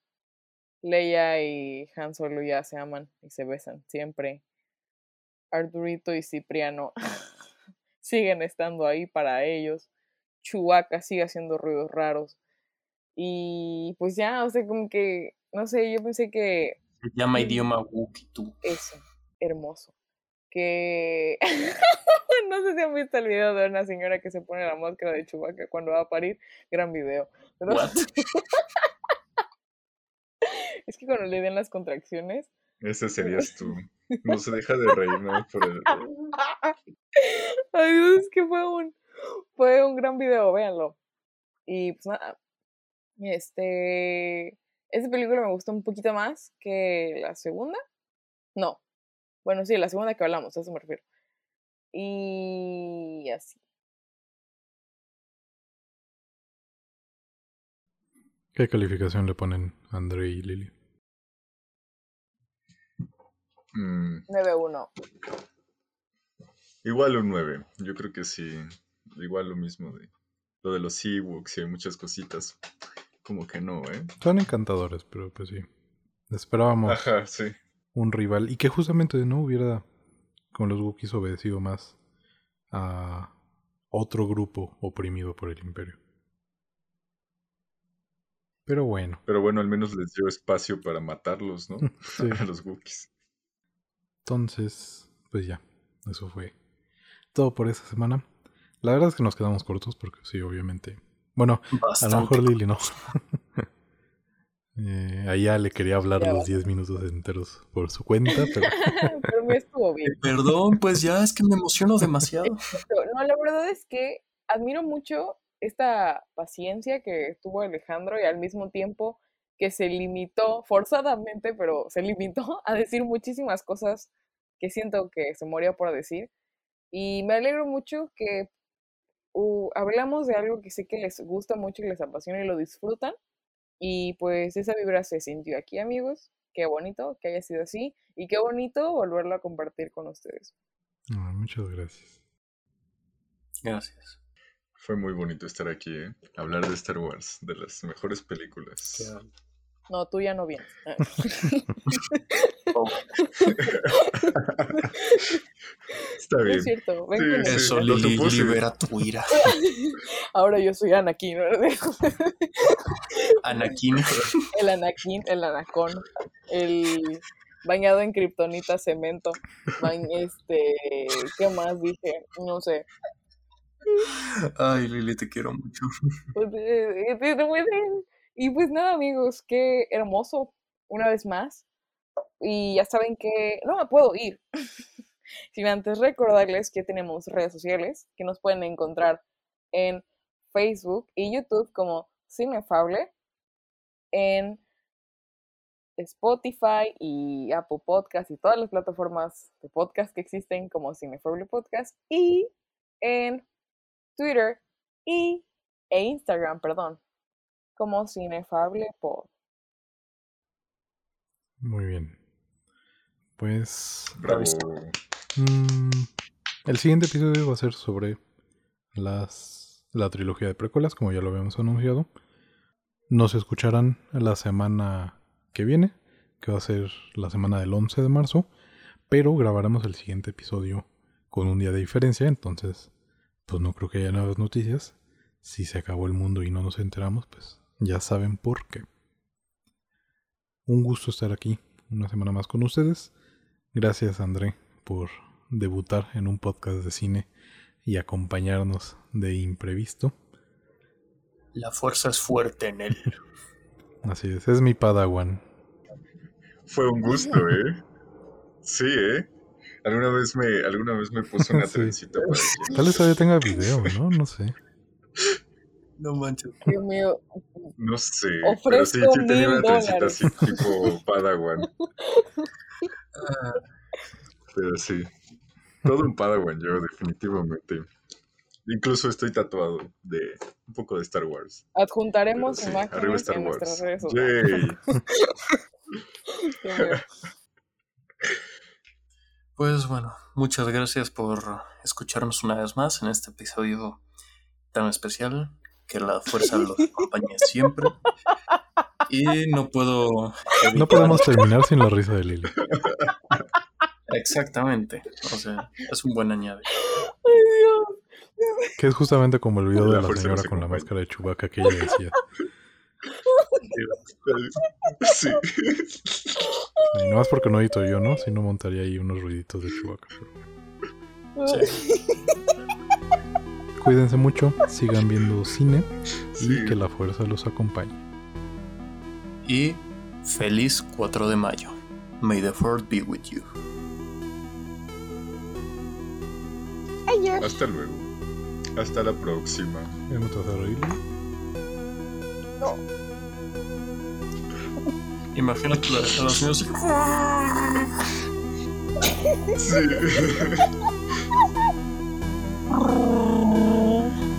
Leia y Han Solo ya se aman y se besan siempre. Arturito y Cipriano siguen estando ahí para ellos. Chewbacca sigue haciendo ruidos raros. Y pues ya, o sea, como que, no sé, yo pensé que... Se llama idioma Wookiee. Eso, hermoso. Que... no sé si han visto el video de una señora que se pone la máscara de Chewbacca cuando va a parir. Gran video. Pero... Es que cuando le den las contracciones... Ese serías tú. No se deja de reír, ¿no? Por el... Ay, Dios, es que fue un, fue un gran video, véanlo. Y pues nada, este, esa película me gustó un poquito más que la segunda. No, bueno, sí, la segunda que hablamos, a eso me refiero. Y así. ¿Qué calificación le ponen André y Lili? Mm, 9-1. igual un 9. Yo creo que sí. Igual lo mismo de lo de los Ewoks y hay muchas cositas. Como que no, ¿eh? Son encantadores, pero pues sí. Esperábamos Ajá, sí. Un rival y que justamente no hubiera con los Wookiees obedecido más a otro grupo oprimido por el imperio. Pero bueno, Pero bueno, al menos les dio espacio para matarlos, ¿no? sí. A los Wookiees. entonces, pues ya, eso fue todo por esta semana. La verdad es que nos quedamos cortos porque sí, obviamente. Bueno, a lo mejor Lili no. eh, a ella le quería hablar Ya los basta. 10 minutos enteros por su cuenta, pero Pero me estuvo bien. Perdón, pues ya es que me emociono demasiado. No, la verdad es que admiro mucho esta paciencia que tuvo Alejandro y al mismo tiempo que se limitó, forzadamente, pero se limitó a decir muchísimas cosas que siento que se moría por decir. Y me alegro mucho que uh, hablamos de algo que sé que les gusta mucho y les apasiona y lo disfrutan. Y pues esa vibra se sintió aquí, amigos. Qué bonito que haya sido así y qué bonito volverlo a compartir con ustedes. ah, muchas gracias. Gracias. Fue muy bonito estar aquí, ¿eh? Hablar de Star Wars, de las mejores películas. Qué- No, tú ya no vienes. Ah. Oh, Está No bien. es cierto. ven Sí, con sí. Eso, supuse. libera tu ira. Ahora yo soy Anakin. Anakin. El Anakin, el Anacón, el bañado en kriptonita cemento. bañ- este, ¿qué más dije? No sé. Ay, Lili, te quiero mucho. Y pues nada, amigos, qué hermoso una vez más. Y ya saben que no me puedo ir. Sin antes recordarles que tenemos redes sociales que nos pueden encontrar en Facebook y YouTube como Cinefable, en Spotify y Apple Podcast y todas las plataformas de podcast que existen como Cinefable Podcast y en Twitter y, e Instagram, perdón, como Cinefable Pod. Muy bien. Pues Bravo. mm, el siguiente episodio va a ser sobre las la trilogía de precuelas, como ya lo habíamos anunciado. Nos escucharán la semana que viene, que va a ser la semana del 11 de marzo, pero grabaremos el siguiente episodio con un día de diferencia, entonces pues no creo que haya nuevas noticias. Si se acabó el mundo y no nos enteramos, pues ya saben por qué. Un gusto estar aquí una semana más con ustedes. Gracias André por debutar en un podcast de cine y acompañarnos de imprevisto. La fuerza es fuerte en él. Así es, es mi padawan. Fue un gusto, ¿eh? Sí, ¿eh? Alguna vez me, alguna vez me puso una Sí. trencita para que... Tal vez todavía tenga video, ¿no? No sé. No manches. Dios mío, No sé, pero sí, Ofrezco sí tenía una mil trencita dólares. así tipo Padawan. Ah, Pero sí, todo un Padawan yo, definitivamente. Incluso estoy tatuado de un poco de Star Wars. Pero adjuntaremos sí, arriba imágenes Star en nuestras Wars. redes sociales. Yay. Dios mío. Pues bueno, muchas gracias por escucharnos una vez más en este episodio tan especial. Que la fuerza los acompañe siempre. Y no puedo evitar... No podemos terminar sin la risa de Lili. Exactamente. O sea, es un buen añade. Ay, Dios. Que es justamente como el video de La la señora con la máscara de Chewbacca que ella decía. Sí. Y no es porque no edito yo, ¿no? Si no montaría ahí unos ruiditos de Chewbacca. pero- Cuídense mucho, sigan viendo cine y Sí. que la fuerza los acompañe. Y feliz 4 de mayo. May the Fourth be with you. Hasta luego. Hasta la próxima. ¿Ya no te vas a reír? No. Imagínate la, a señora así. Sí. Brrr.